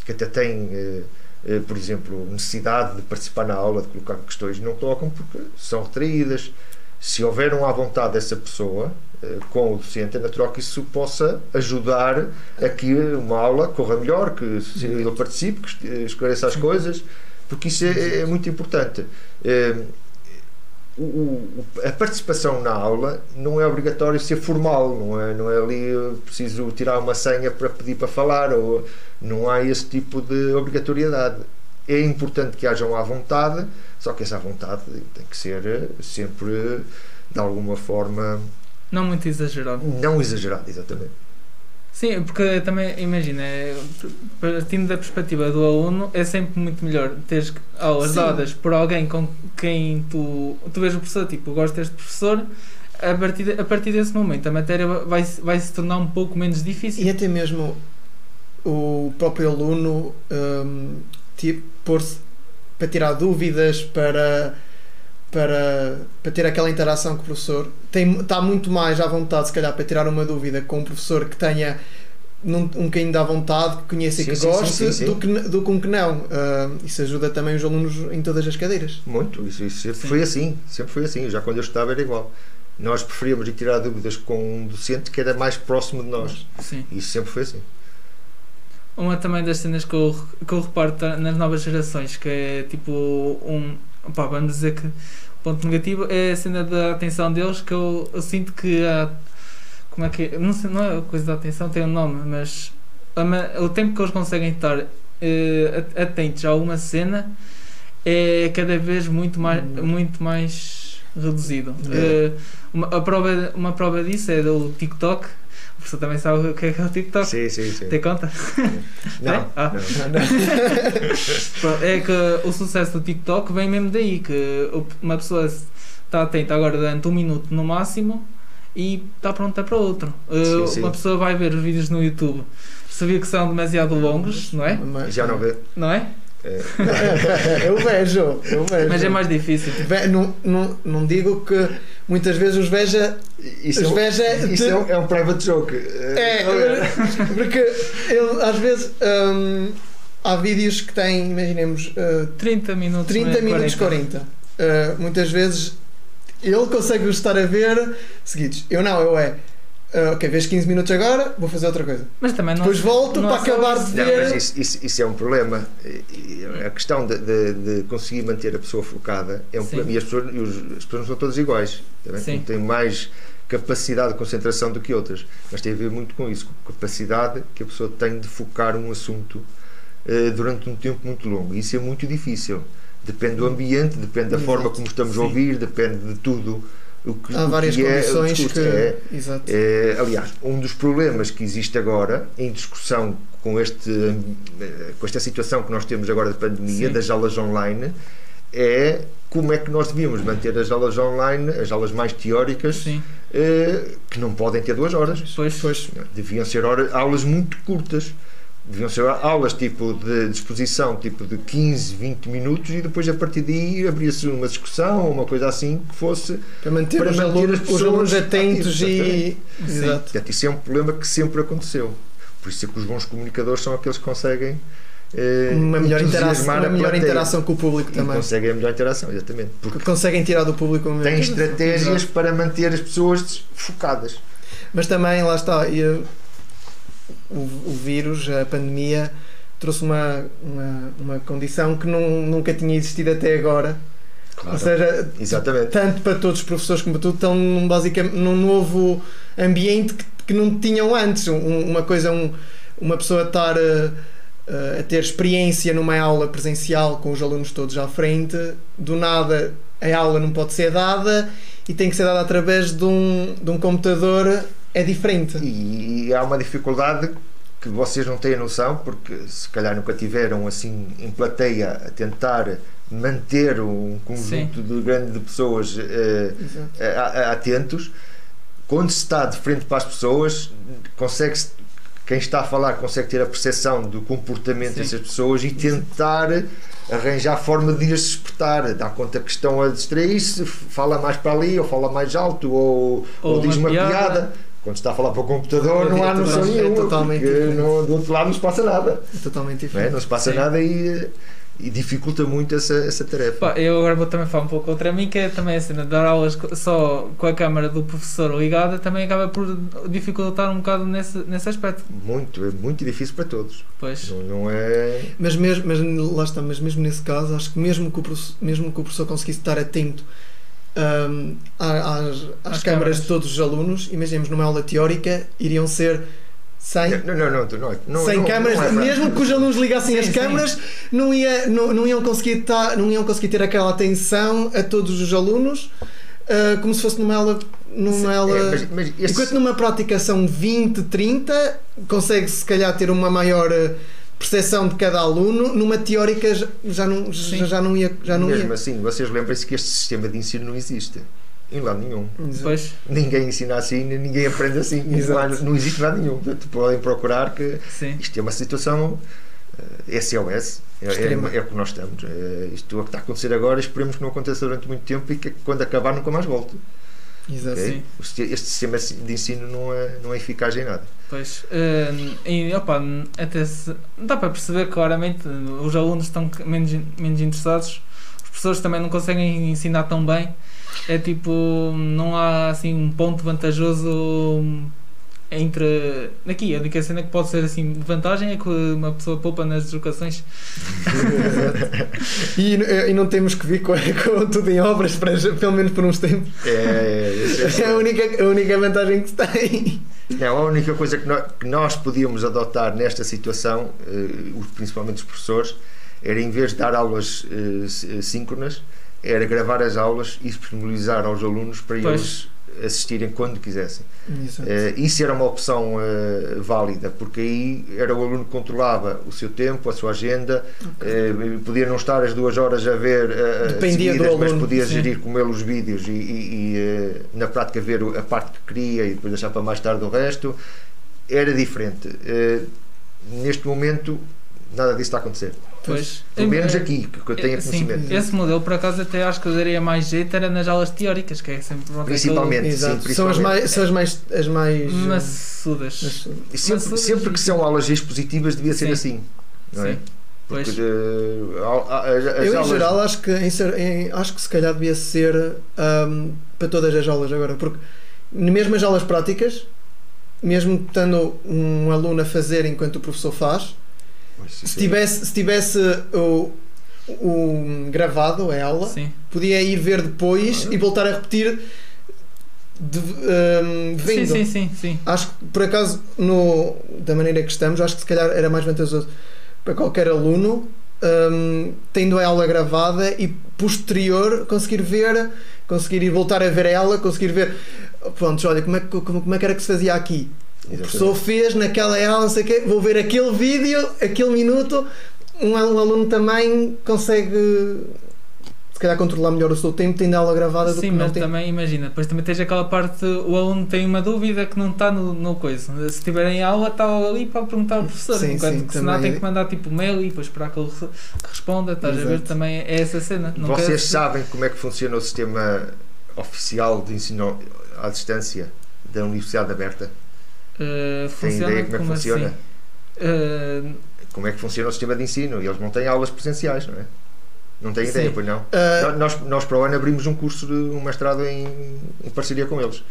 que até têm, eh, por exemplo, necessidade de participar na aula, de colocar questões, não tocam porque são retraídas. Se houver um à vontade dessa pessoa com o docente, é natural que isso possa ajudar a que uma aula corra melhor, que ele participe, que es- esclareça as coisas, porque isso é, é muito importante. Eh, o- o- a participação na aula não é obrigatório ser formal, não é, não é ali eh, preciso tirar uma senha para pedir para falar, ou não há esse tipo de obrigatoriedade. É importante que hajam à vontade, só que essa vontade tem que ser eh, sempre eh, de alguma forma Não muito exagerado. não exagerada, exatamente. Sim, porque também, imagina, partindo da perspectiva do aluno, é sempre muito melhor teres aulas Sim. dadas por alguém com quem tu, tu vês o professor, tipo, gosto deste professor, a partir, de- a partir desse momento a matéria vai, vai se tornar um pouco menos difícil. E até mesmo o próprio aluno hum, tipo, pôr-se para tirar dúvidas, para, para, para ter aquela interação com o professor, tem, está muito mais à vontade, se calhar, para tirar uma dúvida com um professor que tenha num, um bocadinho da vontade, que conheça e que sim, goste, sim, sim. Do, que, do que um que não. Hum, isso ajuda também os alunos em todas as cadeiras. Muito, isso, isso sempre foi assim, sempre foi assim. Já quando eu estava era igual. Nós preferíamos ir tirar dúvidas com um docente que era mais próximo de nós. Isso sempre foi assim. Uma também das cenas que eu, que eu reparo ta- nas novas gerações, que é tipo um. Pá, vamos dizer que ponto negativo é a cena da atenção deles, que eu, eu sinto que há. Como é que é? Não, sei, não é a coisa da atenção, tem um nome, mas a o tempo que eles conseguem estar at- atentos a alguma cena é cada vez muito mais, Hum. muito mais reduzido. É. Eh, uma, prova, uma prova disso é do TikTok. Professor também sabe o que é, que é o TikTok. Sim, sim, sim. Tem conta? Não, É? Ah. não. Pronto, é que o sucesso do TikTok vem mesmo daí, que uma pessoa está atenta agora durante um minuto no máximo e está pronta para outro. Uh, Sim, sim. Uma pessoa vai ver os vídeos no YouTube, sabia que são demasiado longos, não é? Mas, Já não vê. Não é? É, eu vejo, eu vejo. Mas é mais difícil. Ve- Não, não, não digo que muitas vezes os veja. isso Os é, veja. um- isso é, um, é um private joke. É, É, porque eu, às vezes hum, há vídeos que têm, imaginemos, uh, 30 minutos. 30 não é? minutos 40. Uh, muitas vezes ele consegue os estar a ver seguidos. Eu não, eu é. Uh, ok, vês 15 minutos agora, vou fazer outra coisa. Mas também não. Depois volto não para é acabar de Não, ver. mas isso, isso, isso é um problema. A questão de, de- de conseguir manter a pessoa focada é um Sim. problema. E as pessoas, os- as pessoas não são todas iguais. Sim. Têm mais capacidade de concentração do que outras. Mas tem a ver muito com isso, com a capacidade que a pessoa tem de focar um assunto eh, durante um tempo muito longo. Isso é muito difícil. Depende do ambiente, depende da Exato. forma como estamos Sim. a ouvir, depende de tudo. Que, Há várias que é condições discurso. que. É, é, aliás, um dos problemas que existe agora em discussão com, este, com esta situação que nós temos agora de pandemia, Sim. das aulas online, é como é que nós devíamos manter as aulas online, as aulas mais teóricas, eh, que não podem ter duas horas. pois. Pois. Deviam ser hora- aulas muito curtas. Deviam ser aulas tipo de disposição, tipo de 15, 20 minutos e depois a partir daí abria-se uma discussão ou uma coisa assim que fosse Para manter, Para manter alunos, as pessoas atentos e. Sim. Exato. Portanto, isso é um problema que sempre aconteceu. Por isso é que os bons comunicadores são aqueles que conseguem eh, Uma melhor, interação, uma a melhor interação com o público também. conseguem a melhor interação, exatamente. Porque Que conseguem tirar do público uma têm melhor- estratégias para manter as pessoas focadas. Mas também, lá está, e, uh, o, o vírus, a pandemia, trouxe uma, uma, uma condição que não, nunca tinha existido até agora. Claro. Ou seja, Exatamente. tanto para todos os professores como para tudo, estão num, basicamente num novo ambiente que, que não tinham antes. Um- uma coisa, um, uma pessoa estar uh, uh, a ter experiência numa aula presencial com os alunos todos à frente, do nada a aula não pode ser dada e tem que ser dada através de um, de um computador, é diferente. E, e há uma dificuldade que vocês não têm noção, porque se calhar nunca tiveram assim em plateia a tentar manter um conjunto de grande de pessoas a- atentos. Quando se está de frente para as pessoas, consegue quem está a falar consegue ter a percepção do comportamento Sim. dessas pessoas e tentar arranjar forma de as despertar, dar conta que estão a distrair-se, fala mais para ali, ou fala mais alto, ou, Ou ou diz uma uma piada. piada. Quando se está a falar para o computador, não há noção é nenhuma, totalmente porque diferente. não- do outro lado não se passa nada. É totalmente Não, é? diferente. Não se passa Sim. nada e, e dificulta muito essa, essa tarefa. Pá, eu agora vou também falar um pouco contra mim, que é também a cena de dar aulas só com a câmara do professor ligada, também acaba por dificultar um bocado nesse, nesse aspecto. Muito, é muito difícil para todos. Pois, Não, não é. Mas mesmo, mas lá está, mas mesmo nesse caso, acho que mesmo que o professor, mesmo que o professor conseguisse estar atento à- às, às, Às câmaras de todos os alunos, imaginemos numa aula teórica, iriam ser 100, Não, não, não, não, não, 100 não, câmaras, não é mesmo que os alunos ligassem Sim, as câmaras, não, ia, não, não, iam conseguir estar, não iam conseguir ter aquela atenção a todos os alunos, ah, como se fosse numa aula. Numa aula É, mas, mas esse- Enquanto numa prática são 20, 30, consegue se calhar ter uma maior eh, percepção de cada aluno, numa teórica já, não, já, já não ia. Já não Mesmo ia. assim, vocês lembrem-se que este sistema de ensino não existe. Em lado nenhum. Pois, Ninguém ensina assim, ninguém aprende assim. Exato. Não, existe nada nenhum. Portanto, podem procurar que sim. isto é uma situação eh, SOS. É, é, é o que nós estamos. Eh, isto é o que está a acontecer agora. Esperemos que não aconteça durante muito tempo e que quando acabar nunca mais volte. Exato. ok? Sim. O siste- Este sistema de ensino não é, não é eficaz em nada. Pois, eh, e opa, até se, dá para perceber claramente, os alunos estão menos, menos interessados, os professores também não conseguem ensinar tão bem. É tipo, não há assim um ponto vantajoso entre. Aqui, a única cena que pode ser assim de vantagem é que uma pessoa poupa nas deslocações. E, e não temos que vir com, com tudo em obras, para, pelo menos por uns tempos. É, esse- É a única, a única vantagem que se tem. Não, a única coisa que nós, que nós podíamos adotar nesta situação, eh, os- principalmente os professores, era em vez de dar aulas eh, sí- síncronas, era gravar as aulas e disponibilizar aos alunos para Pois. eles assistirem quando quisessem. Eh, isso era uma opção eh, válida, porque aí era o aluno que controlava o seu tempo, a sua agenda, eh, podia não estar as duas horas a ver Dependia seguidas, mas podia sim. gerir com ele os vídeos e, e- e, na prática ver a parte que queria e depois deixar para mais tarde o resto. Era diferente. Neste momento, nada disso está a acontecer. Pois, Pelo menos Eh, aqui, que eu tenha Sim, conhecimento. esse modelo por acaso até acho que daria mais jeito era nas aulas teóricas, que é sempre pronto, é Principalmente, Exato. sim, são as principalmente. mais. São as mais, as mais aquele maçudas. as- E sempre, Mas- sempre que são aulas expositivas, devia ser Sim. assim. Não é? Sim. Pois. Porque eh, a- a- as eu, em aulas- geral, acho que, em em- acho que se calhar devia ser ahm, para todas as aulas agora, porque mesmo as aulas práticas, mesmo estando um aluno a fazer enquanto o professor faz, se tivesse, se tivesse o, o gravado a aula, Sim. podia ir ver depois e voltar a repetir de, ahm, sim, vindo. sim, sim, sim. Acho que por acaso, no, da maneira que estamos, acho que se calhar era mais vantajoso para qualquer aluno, hum, tendo a aula gravada e posterior conseguir ver, conseguir ir voltar a ver a aula, conseguir ver, pronto, olha, como é, como, como é que era que se fazia aqui? O Exatamente. professor fez naquela aula, não sei o quê, vou ver aquele vídeo, aquele minuto, um, al- aluno também consegue se calhar controlar melhor o seu tempo tendo aula gravada do Sim, que não mas tem. também imagina, depois também tens aquela parte, o aluno tem uma dúvida que não está no, no coisa. Se estiver em aula, está ali para perguntar ao professor. Sim, enquanto sim, que senão também. tem que mandar tipo mail e depois esperar que ele re- que responda. Estás a ver? Exato. Também é essa cena. Não Vocês queres- sabem como é que funciona o sistema oficial de ensino à distância da Universidade Aberta? Uh, Tem funciona ideia como é que como funciona? assim? Uh, Como é que funciona o sistema de ensino? Eles não têm aulas presenciais, não é? Não têm ideia, pois não? Ah, Nós, nós para o ano abrimos um curso de um mestrado em, em parceria com eles.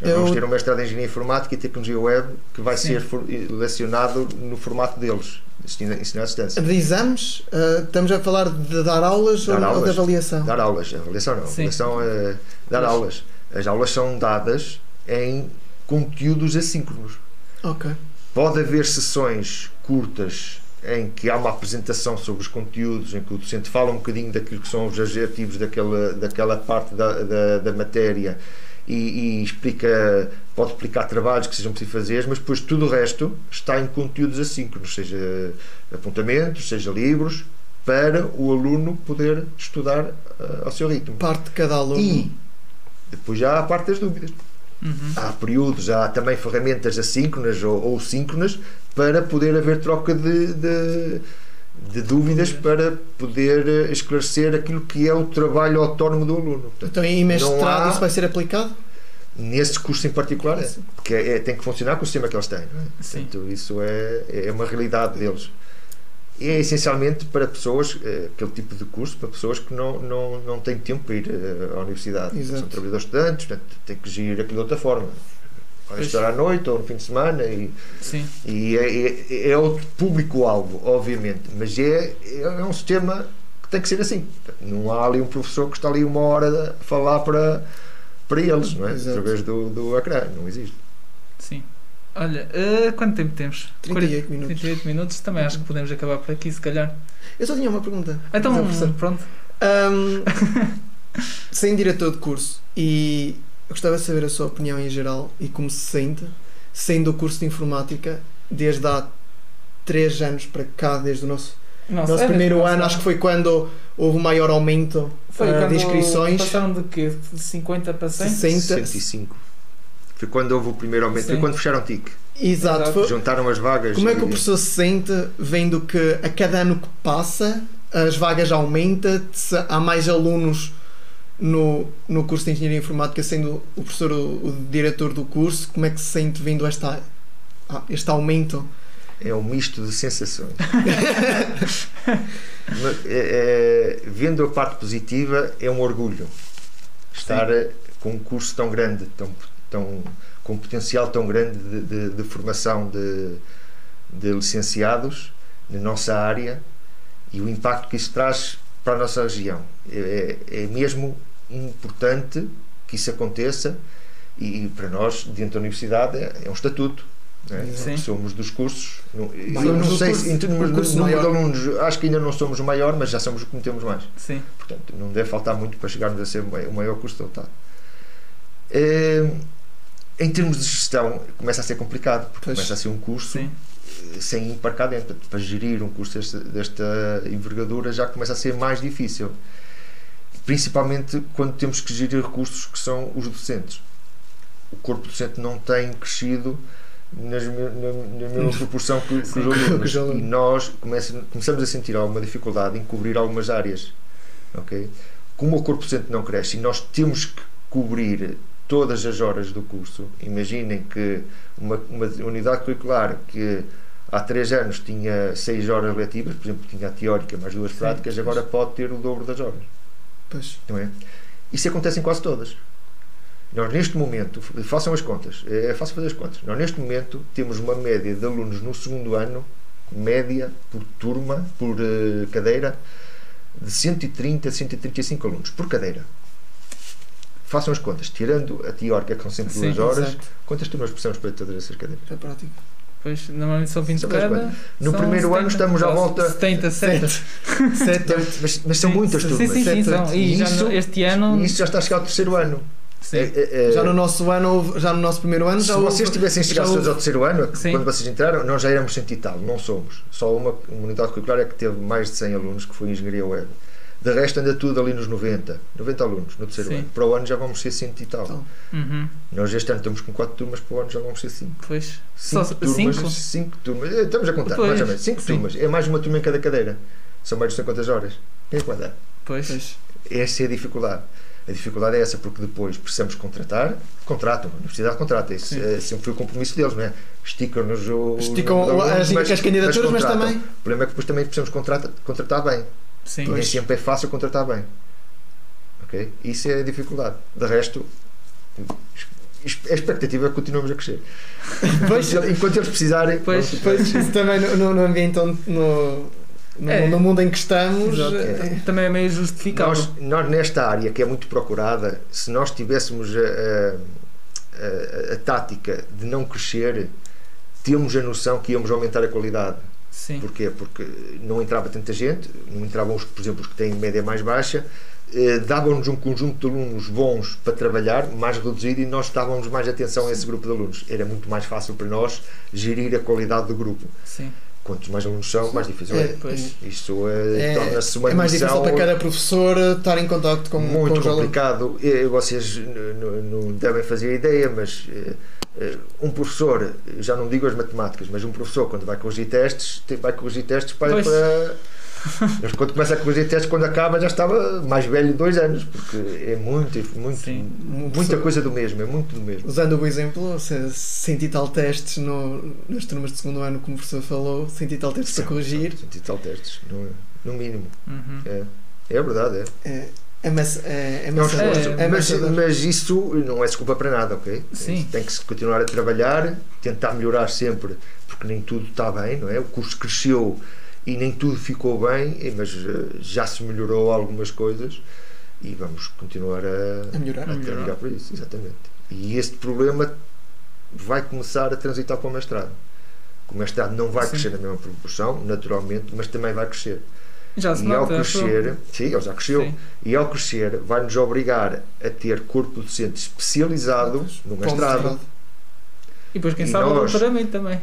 Nós Eu- Vamos ter um mestrado em Engenharia Informática e Tecnologia Web que vai Sim. ser for- lecionado no formato deles, ensino à distância. De exames, ah, estamos a falar de dar aulas, Dar ou, ou aulas. de avaliação? Dar aulas, avaliação não, Sim. avaliação é dar aulas. As aulas são dadas em conteúdos assíncronos. Ok. Pode haver sessões curtas em que há uma apresentação sobre os conteúdos, em que o docente fala um bocadinho daquilo que são os adjetivos daquela, daquela parte da, da, da matéria e, e explica, pode explicar trabalhos que sejam preciso fazer, mas depois tudo o resto está em conteúdos assíncronos, seja apontamentos, seja livros, para o aluno poder estudar ah, ao seu ritmo. Parte de cada aluno. E depois já há a parte das dúvidas uhum. há períodos, há também ferramentas assíncronas ou, ou síncronas para poder haver troca de, de, de dúvidas para poder eh, esclarecer aquilo que é o trabalho autónomo do aluno. Portanto, Então, em mestrado, há- isso vai ser aplicado? nesse curso em particular, é, porque é, tem que funcionar com o sistema que eles têm. é? Sim. Portanto, isso é, é uma realidade deles. É essencialmente para pessoas, eh, aquele tipo de curso, para pessoas que não, não, não têm tempo para ir eh, à universidade. Exato. São trabalhadores estudantes, portanto, têm que gerir aquilo de outra forma. Pois. estudar à noite ou no fim de semana e, Sim. e é, é, é outro público-alvo, obviamente, mas é, é um sistema que tem que ser assim. Não há ali um professor que está ali uma hora a falar para, para eles, não é? Exato. Através do, do ecrã, não existe. Sim. Olha, uh, quanto tempo temos? 38 minutos. 38 minutos. Também acho que podemos acabar por aqui, se calhar. Eu só tinha uma pergunta. Então, professor, pronto. Ahm, sem diretor de curso e gostava de saber a sua opinião em geral e como se sente sendo o curso de informática desde há 3 anos para cá, desde o nosso, Nossa, nosso é primeiro ano, nossa. acho que foi quando houve o maior aumento Foi quando de inscrições. Passaram de quê? De 50 para 100? 60. 105. Foi quando houve o primeiro aumento, foi Sim. quando fecharam o TIC. Exato. Exato. foi- Juntaram as vagas. Como é que o e- professor se sente vendo que a cada ano que passa as vagas aumentam, há mais alunos no, no curso de Engenharia Informática, sendo o professor o, o diretor do curso, como é que se sente vendo esta, ah, este aumento? É um misto de sensações. Mas, é- é- vendo a parte positiva, é um orgulho estar eh, com um curso tão grande, tão, tão, com um potencial tão grande de, de- de formação de, de licenciados na nossa área e o impacto que isso traz para a nossa região. É, é- é mesmo importante que isso aconteça e para nós, dentro da universidade, é, é um estatuto. é? Somos dos cursos. Não, eu não sei curso- se em termos do curso de número de alunos, acho que ainda não somos o maior, mas já somos o que temos mais. Sim. Portanto, não deve faltar muito para chegarmos a ser o maior- curso da UTAD. Em termos de gestão, começa a ser complicado, porque Pois. começa a ser um curso Sim. eh, sem ir para cá dentro. Para gerir um curso desta, desta envergadura já começa a ser mais difícil. Principalmente quando temos que gerir recursos que são os docentes. O corpo docente não tem crescido nas na, na mesma proporção que, que os alunos. E nós começa- começamos a sentir alguma dificuldade em cobrir algumas áreas. ok? Como o corpo docente não cresce e nós temos que cobrir todas as horas do curso, imaginem que uma, uma unidade curricular que há três anos tinha seis horas letivas, por exemplo, tinha a teórica mais duas Sim, práticas, agora pode ter o dobro das horas. Pois. Não é? Isso acontece em quase todas. Nós, neste momento, façam as contas, é fácil fazer as contas. Nós, neste momento, temos uma média de alunos no segundo ano, média por turma, por eh, cadeira, de 130 a 135 alunos por cadeira. Façam as contas, tirando a teórica, que são sempre Sim, duas horas, exato. quantas turmas precisamos para todas essas cadeiras? É prático. Pois, normalmente são 20 São cada. No são primeiro ano estamos à volta- 70, 70. Sete, oito. Mas, mas são Sim, muitas sim, turmas. Sim, sim, Sete, são. oito. E já Isso- este ano. E isso já está a chegar ao terceiro ano. Sim. É- é- é- Já no nosso ano, houve- já no nosso primeiro ano, Se já houve- vocês tivessem já chegado houve- todos ao terceiro ano, Sim. quando vocês entraram, nós já éramos cento e tal, não somos. Só uma, uma unidade curricular é que teve mais de 100 alunos, que foi Engenharia Web. De resto, anda tudo ali nos 90. 90 alunos no terceiro Sim. ano. Para o ano já vamos ser cento e tal. Então. Uhum. Nós este ano estamos com 4 turmas, para o ano já vamos ser 5. Pois. 5 Só turmas. cinco? 5 turmas. Eh, Estamos a contar, Pois, mais ou menos. 5 sim. turmas. É mais uma turma em cada cadeira. São mais de 100 quantas horas. Quem é dar? Pois. Pois. Essa é a dificuldade. A dificuldade é essa, porque depois precisamos contratar, contratam, a universidade contrata, isso é, sempre foi o compromisso deles, não é? Esticam-nos o. Esticam alunos, as- as candidaturas, mas contratam. também- O problema é que depois também precisamos contratar, contratar bem. Sim. E nem sempre é fácil contratar bem. Ok? Isso é a dificuldade. De resto, a expectativa é que continuamos a crescer. Pois. Enquanto, eles precisarem. Pois, vamos- Pois, isso também no, no- ambiente onde, no, no, É. no mundo em que estamos. É- Também é meio justificável. Nós, nós, nesta área que é muito procurada, se nós tivéssemos a, a- a- a tática de não crescer, temos a noção que íamos aumentar a qualidade. Sim. Porquê? Porque não entrava tanta gente, não entravam, os, por exemplo, os que têm média mais baixa, eh, davam-nos um conjunto de alunos bons para trabalhar, mais reduzido, e nós dávamos mais atenção a esse grupo de alunos. Era muito mais fácil para nós gerir a qualidade do grupo. Sim. Quantos mais alunos são, mais difícil é. É. Isto é, É, torna-se uma é mais difícil para cada professor estar em contato com, com muito os alunos. complicado. E Vocês não devem fazer ideia, mas eh, eh, um professor, já não digo as matemáticas, mas um professor, quando vai corrigir testes, vai corrigir testes para. Para- mas quando começa a corrigir testes, quando acaba, já estava mais velho dois anos, porque é muito, muito, Sim. Muita coisa do mesmo, é muito do mesmo. Usando o exemplo, se, cento e tal testes no, nas turmas de segundo ano, como o professor falou, cento e tal testes para corrigir. Cento e tal testes, no, no mínimo. Uhum. É, é verdade, é. É, é, mas, mas isso não é desculpa para nada, ok? Sim. Tem que se continuar a trabalhar, tentar melhorar sempre, porque nem tudo está bem, não é? O curso cresceu e nem tudo ficou bem, mas eh, já se melhorou algumas coisas e vamos continuar a, A melhorar. A a melhorar. trabalhar por isso, exatamente. E este problema vai começar a transitar para o mestrado. O mestrado não vai Sim. crescer na mesma proporção, naturalmente, mas também vai crescer. Já se E ao crescer, sim, ele já cresceu, Sim. e ao crescer vai-nos obrigar a ter corpo docente especializado no o mestrado. E depois, quem E sabe, o nós? doutoramento também.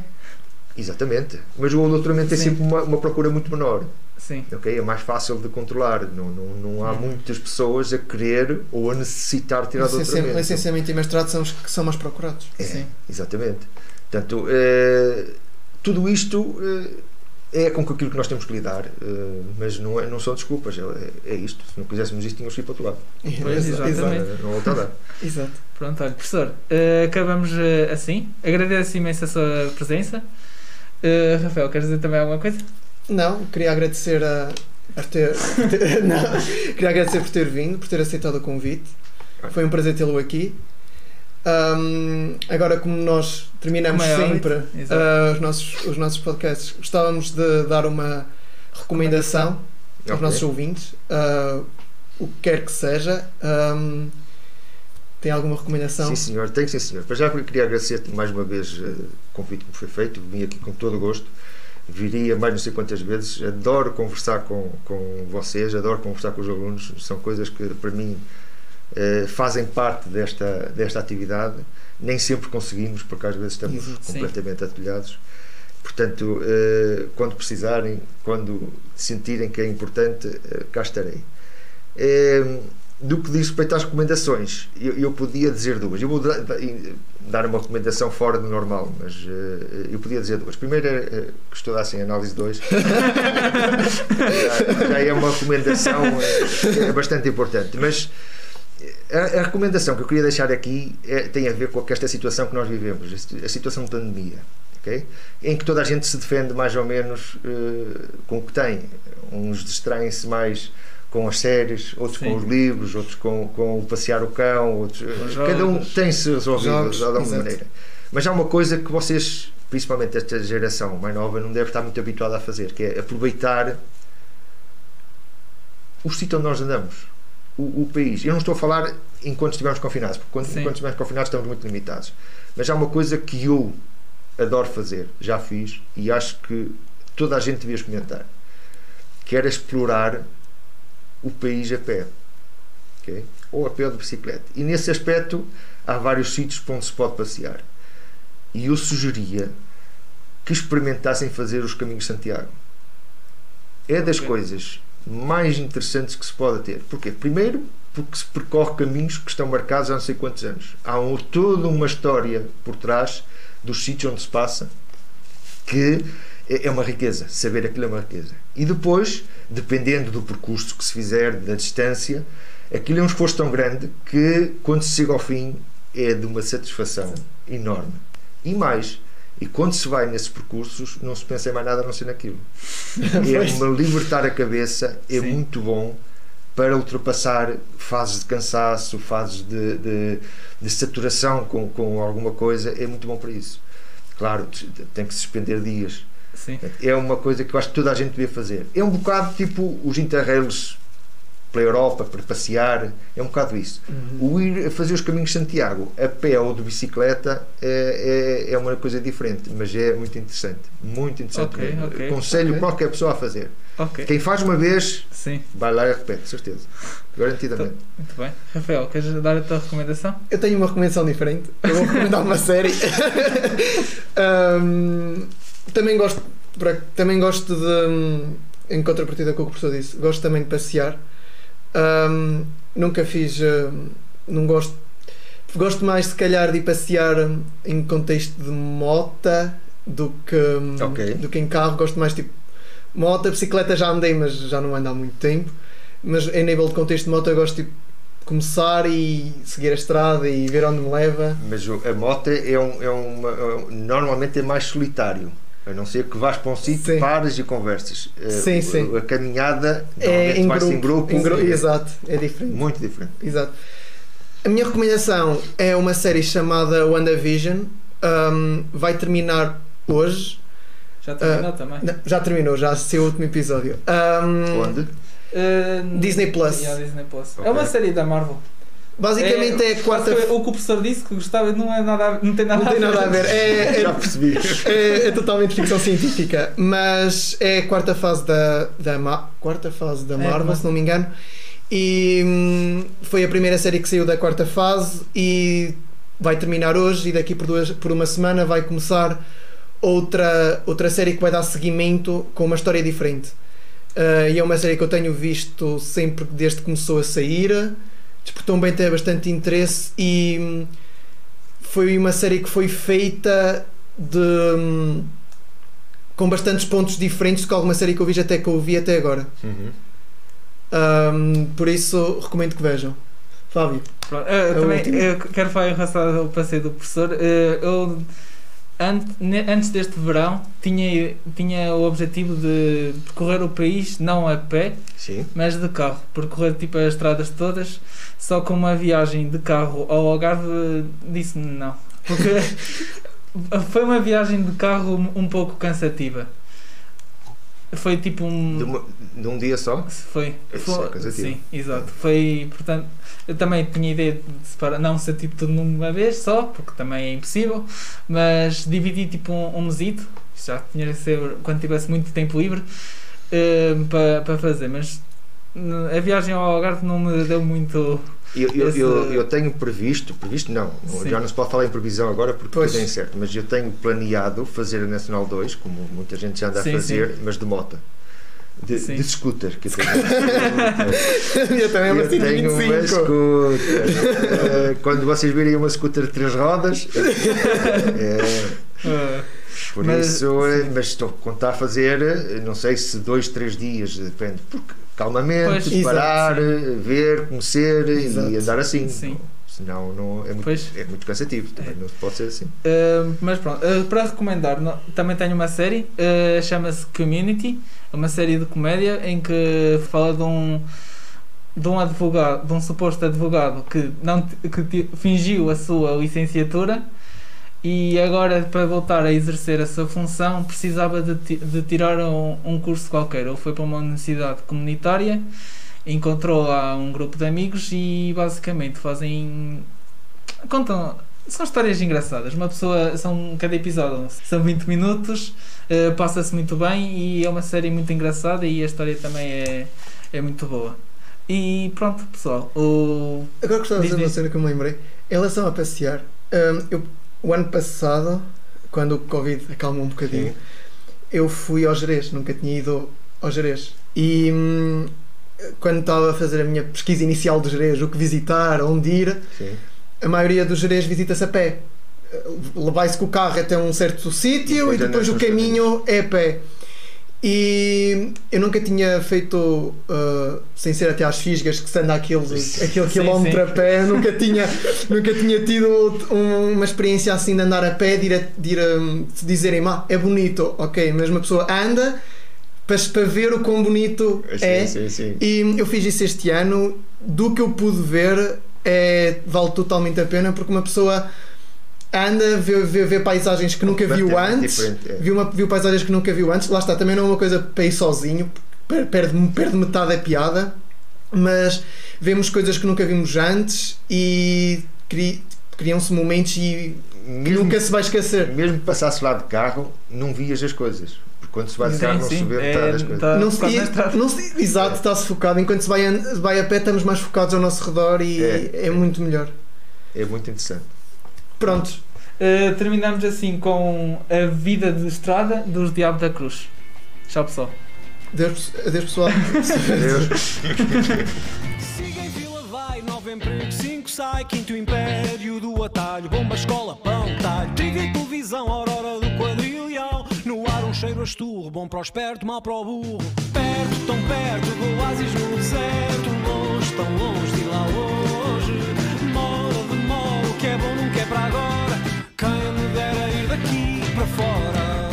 Exatamente. Mas o doutoramento tem Sim. sempre uma, uma procura muito menor. Sim. ok? É mais fácil de controlar. Não, não, não há Hum. muitas pessoas a querer ou a necessitar tirar Licenciamento, doutoramento. licenciamento e mestrado são os que são mais procurados. É, Sim. exatamente. Portanto, eh, tudo isto eh, é com aquilo que nós temos que lidar, eh, mas não, é, não são desculpas, é, é isto. Se não quiséssemos isto, tínhamos que ir para outro lado. Pois, Exato. exatamente. Não, não volta a dar. Exato. Pronto, olha, professor, eh, acabamos eh, assim. Agradeço imenso a sua presença. Rafael, queres dizer também alguma coisa? Não, queria agradecer a, a ter, ter- não, queria agradecer por ter vindo, por ter aceitado o convite. Foi um prazer tê-lo aqui. Ahm, agora, como nós terminamos Como é sempre ah, os, nossos, os nossos podcasts, gostávamos de dar uma recomendação aos Ok. nossos ouvintes, ah, o que quer que seja. Ahm, tem alguma recomendação? Sim, senhor, tenho sim, senhor. Para já queria agradecer-te mais uma vez eh, o convite que me foi feito. Vim aqui com todo o gosto. Viria mais não sei quantas vezes. Adoro conversar com, com vocês, adoro conversar com os alunos. São coisas que, para mim, eh, fazem parte desta, desta atividade. Nem sempre conseguimos, porque às vezes estamos Exato. Sim. completamente atolhados. Portanto, eh, quando precisarem, quando sentirem que é importante, eh, cá estarei. Do que diz respeito às recomendações, eu, eu podia dizer duas. Eu vou da- da- dar uma recomendação fora do normal, mas eu podia dizer duas. Primeiro é eh, que estudassem análise 2. já, já é uma recomendação é bastante importante. Mas a, a recomendação que eu queria deixar aqui é- tem a ver com esta situação que nós vivemos, a situação de pandemia. ok? Em que toda a gente se defende mais ou menos eh, com o que tem. Uns distraem-se mais com as séries, outros Sim. com os livros, outros com, com o passear o cão, outros, os cada um tem-se resolvido Jogos, de alguma maneira. Mas há uma coisa que vocês, principalmente esta geração mais nova, não deve estar muito habituada a fazer, que é aproveitar o sítio onde nós andamos, o, o país. Eu não estou a falar enquanto estivermos confinados, porque quando, enquanto estivermos confinados estamos muito limitados. Mas há uma coisa que eu adoro fazer, já fiz, e acho que toda a gente devia experimentar, que era explorar o país a pé. ok? Ou a pé ou de bicicleta. E nesse aspecto há vários sítios onde se pode passear. E eu sugeria que experimentassem fazer os caminhos de Santiago. É das Ok. coisas mais interessantes que se pode ter. Porquê? Primeiro, porque se percorre caminhos que estão marcados há não sei quantos anos. Há um- toda uma história por trás dos sítios onde se passa que é é uma riqueza. Saber aquilo é uma riqueza. E depois, dependendo do percurso que se fizer, da distância, aquilo é um esforço tão grande que quando se chega ao fim é de uma satisfação enorme. E mais, e quando se vai nesses percursos, não se pensa em mais nada a não ser naquilo. é uma libertar a cabeça, é Sim. muito bom para ultrapassar fases de cansaço, fases de, de, de saturação com, com alguma coisa, é muito bom para isso. Claro, tem que se suspender dias. Sim. É uma coisa que eu acho que toda a gente devia fazer. É um bocado tipo os interrails pela Europa, para passear, é um bocado isso. Uhum. O ir a fazer os caminhos de Santiago a pé ou de bicicleta é, é, é uma coisa diferente, mas é muito interessante. Muito interessante. Ok, mesmo. ok, Aconselho ok. qualquer pessoa a fazer. Quem faz uma vez, Sim. vai lá e repete, certeza. Garantidamente. Muito bem. Rafael, queres dar a tua recomendação? Eu tenho uma recomendação diferente. Eu vou recomendar uma série. Ahm, também gosto, também gosto de, hum, em contrapartida com o que o professor disse, gosto também de passear. Ahm, nunca fiz, hum, não gosto, gosto mais se calhar de ir passear em contexto de mota do que, hum, Ok. do que em carro. Gosto mais tipo moto, bicicleta já andei, mas já não ando há muito tempo. Mas em nível de contexto de moto eu gosto tipo começar e seguir a estrada e ver onde me leva. Mas a moto é, um, é uma. é um- normalmente é mais solitário. A não ser que vás para um sítio, pares e conversas. Eh, Sim, sim. A caminhada É em vai-se grupo, em grupo. em gru- é Exato, é diferente. Muito diferente. Exato. A minha recomendação é uma série chamada WandaVision. Um, vai terminar hoje. Já terminou Ah, também? Não, já terminou, já assistiu o último episódio. Um, Onde? Uh, Disney Plus. Yeah, Disney Plus. Ok. É uma série da Marvel. Basicamente é, a quarta. O que o professor disse que gostava não, é nada, não tem nada Não tem a ver. nada a ver. É, é- Já percebi. é, é totalmente ficção científica, mas é a quarta fase da, da Ma- quarta fase da É, Marvel, se não me engano. E hum, foi a primeira série que saiu da quarta fase e vai terminar hoje e daqui por, duas, por uma semana vai começar outra, outra série que vai dar seguimento com uma história diferente. Uh, e é uma série que eu tenho visto sempre desde que começou a sair. Despertou bem ter bastante interesse e hum, foi uma série que foi feita de hum, com bastantes pontos diferentes do que alguma série que eu vi até que eu vi até agora. Uhum. Um, por isso recomendo que vejam. Fábio. Pronto, eu, É também eu quero falar em relação ao passeio do professor. Eh, Eu, antes deste verão, tinha, tinha o objetivo de percorrer o país, não a pé, Sim. mas de carro. Percorrer tipo as estradas todas, só com uma viagem de carro ao Algarve, disse-me não. Porque foi uma viagem de carro um pouco cansativa. Foi tipo um. De, uma- de um dia só? Foi. Isso foi é cansativo. sim, exato. Foi, portanto, eu também tinha ideia de separar, não ser tipo tudo numa vez só, porque também é impossível, mas dividi tipo um, um mesito, já tinha de ser quando tivesse muito tempo livre eh, para, para fazer, mas a viagem ao Algarve não me deu muito. Eu, eu, Esse- eu, eu tenho previsto, previsto não, Sim. já não se pode falar em previsão agora porque Pois. tudo é incerto, mas eu tenho planeado fazer a Nacional 2, como muita gente já anda Sim, a fazer, mas de moto. De, Sim. de scooter. Que eu tenho, eu também é uma eu tenho uma 125. scooter. Eh, Quando vocês virem uma scooter de três rodas, eh, por Mas- isso, eh, mas estou a contar a fazer, eh, não sei se dois, três dias, depende, porque calmamente, Pois. parar, Exato, ver, conhecer Exato. e andar assim. Sim. Senão não, é, muito, Pois. é muito cansativo, também não pode ser assim. Uh, mas pronto, uh, para recomendar, no- também tenho uma série, uh, chama-se Community, é uma série de comédia em que fala de um de um advogado, de um suposto advogado que não que fingiu a sua licenciatura e agora para voltar a exercer a sua função precisava de, de tirar um, um curso qualquer. Ele foi para uma universidade comunitária, encontrou lá um grupo de amigos e basicamente fazem contam são histórias engraçadas. Uma pessoa, são cada episódio são 20 minutos, eh, passa-se muito bem e é uma série muito engraçada e a história também é, é muito boa. E pronto, pessoal, o Agora gostava de dizer uma cena que eu me lembrei. Em relação a passear, hum, eu, o ano passado, quando o Covid acalmou um bocadinho, Sim. eu fui ao Jerez, nunca tinha ido ao Jerez. E hum, quando estava a fazer a minha pesquisa inicial do Jerez, o que visitar, onde ir, Sim. a maioria dos Jerez visita-se a pé. Vai-se com o carro até um certo sítio E e depois depois o caminho é a pé. E eu nunca tinha feito, uh, sem ser até às fisgas, que se anda aquele, aquele Sim, quilómetro sim. a pé, nunca tinha, nunca tinha tido um- uma experiência assim de andar a pé, de ir, a, de ir a- de dizerem, ah, é bonito, ok, mas uma pessoa anda para, para ver o quão bonito Sim, é. E eu fiz isso este ano. Do que eu pude ver, é, vale totalmente a pena porque uma pessoa anda, vê, vê, vê paisagens que nunca viu Completamente antes, é. viu, uma, viu paisagens que nunca viu antes. Lá está, também não é uma coisa para ir sozinho, per- perde, perde metade da piada, mas vemos coisas que nunca vimos antes e cri- criam-se momentos e Mesmo, nunca se vai esquecer. mesmo que passasse lá de carro, não vias as coisas. Porque quando se vai de carro, não se vê é, metade das coisas. tá- Não se, não se- exato, está-se focado. Enquanto se vai, a- vai a pé, estamos mais focados ao nosso redor e É. é, muito melhor. É muito interessante. Prontos. Uh, terminamos assim com a vida de estrada dos Diabo da Cruz. Tchau pessoal. Adeus, adeus pessoal. Adeus. Siga em fila, vai, nove emprego, cinco sai, quinto império do atalho, bomba, escola, pão, talho, e televisão, aurora do quadrilhão, no ar um cheiro a esturro, bom para o esperto, mal para o burro, perto, tão perto, do oásis no deserto, longe, tão longe de lá hoje, que é bom nunca é para agora, quem me dera ir daqui para fora.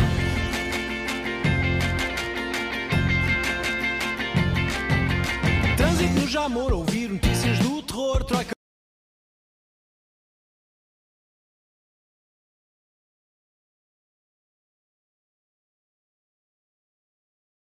Trânsito no Jamor, ouvir notícias do terror, troika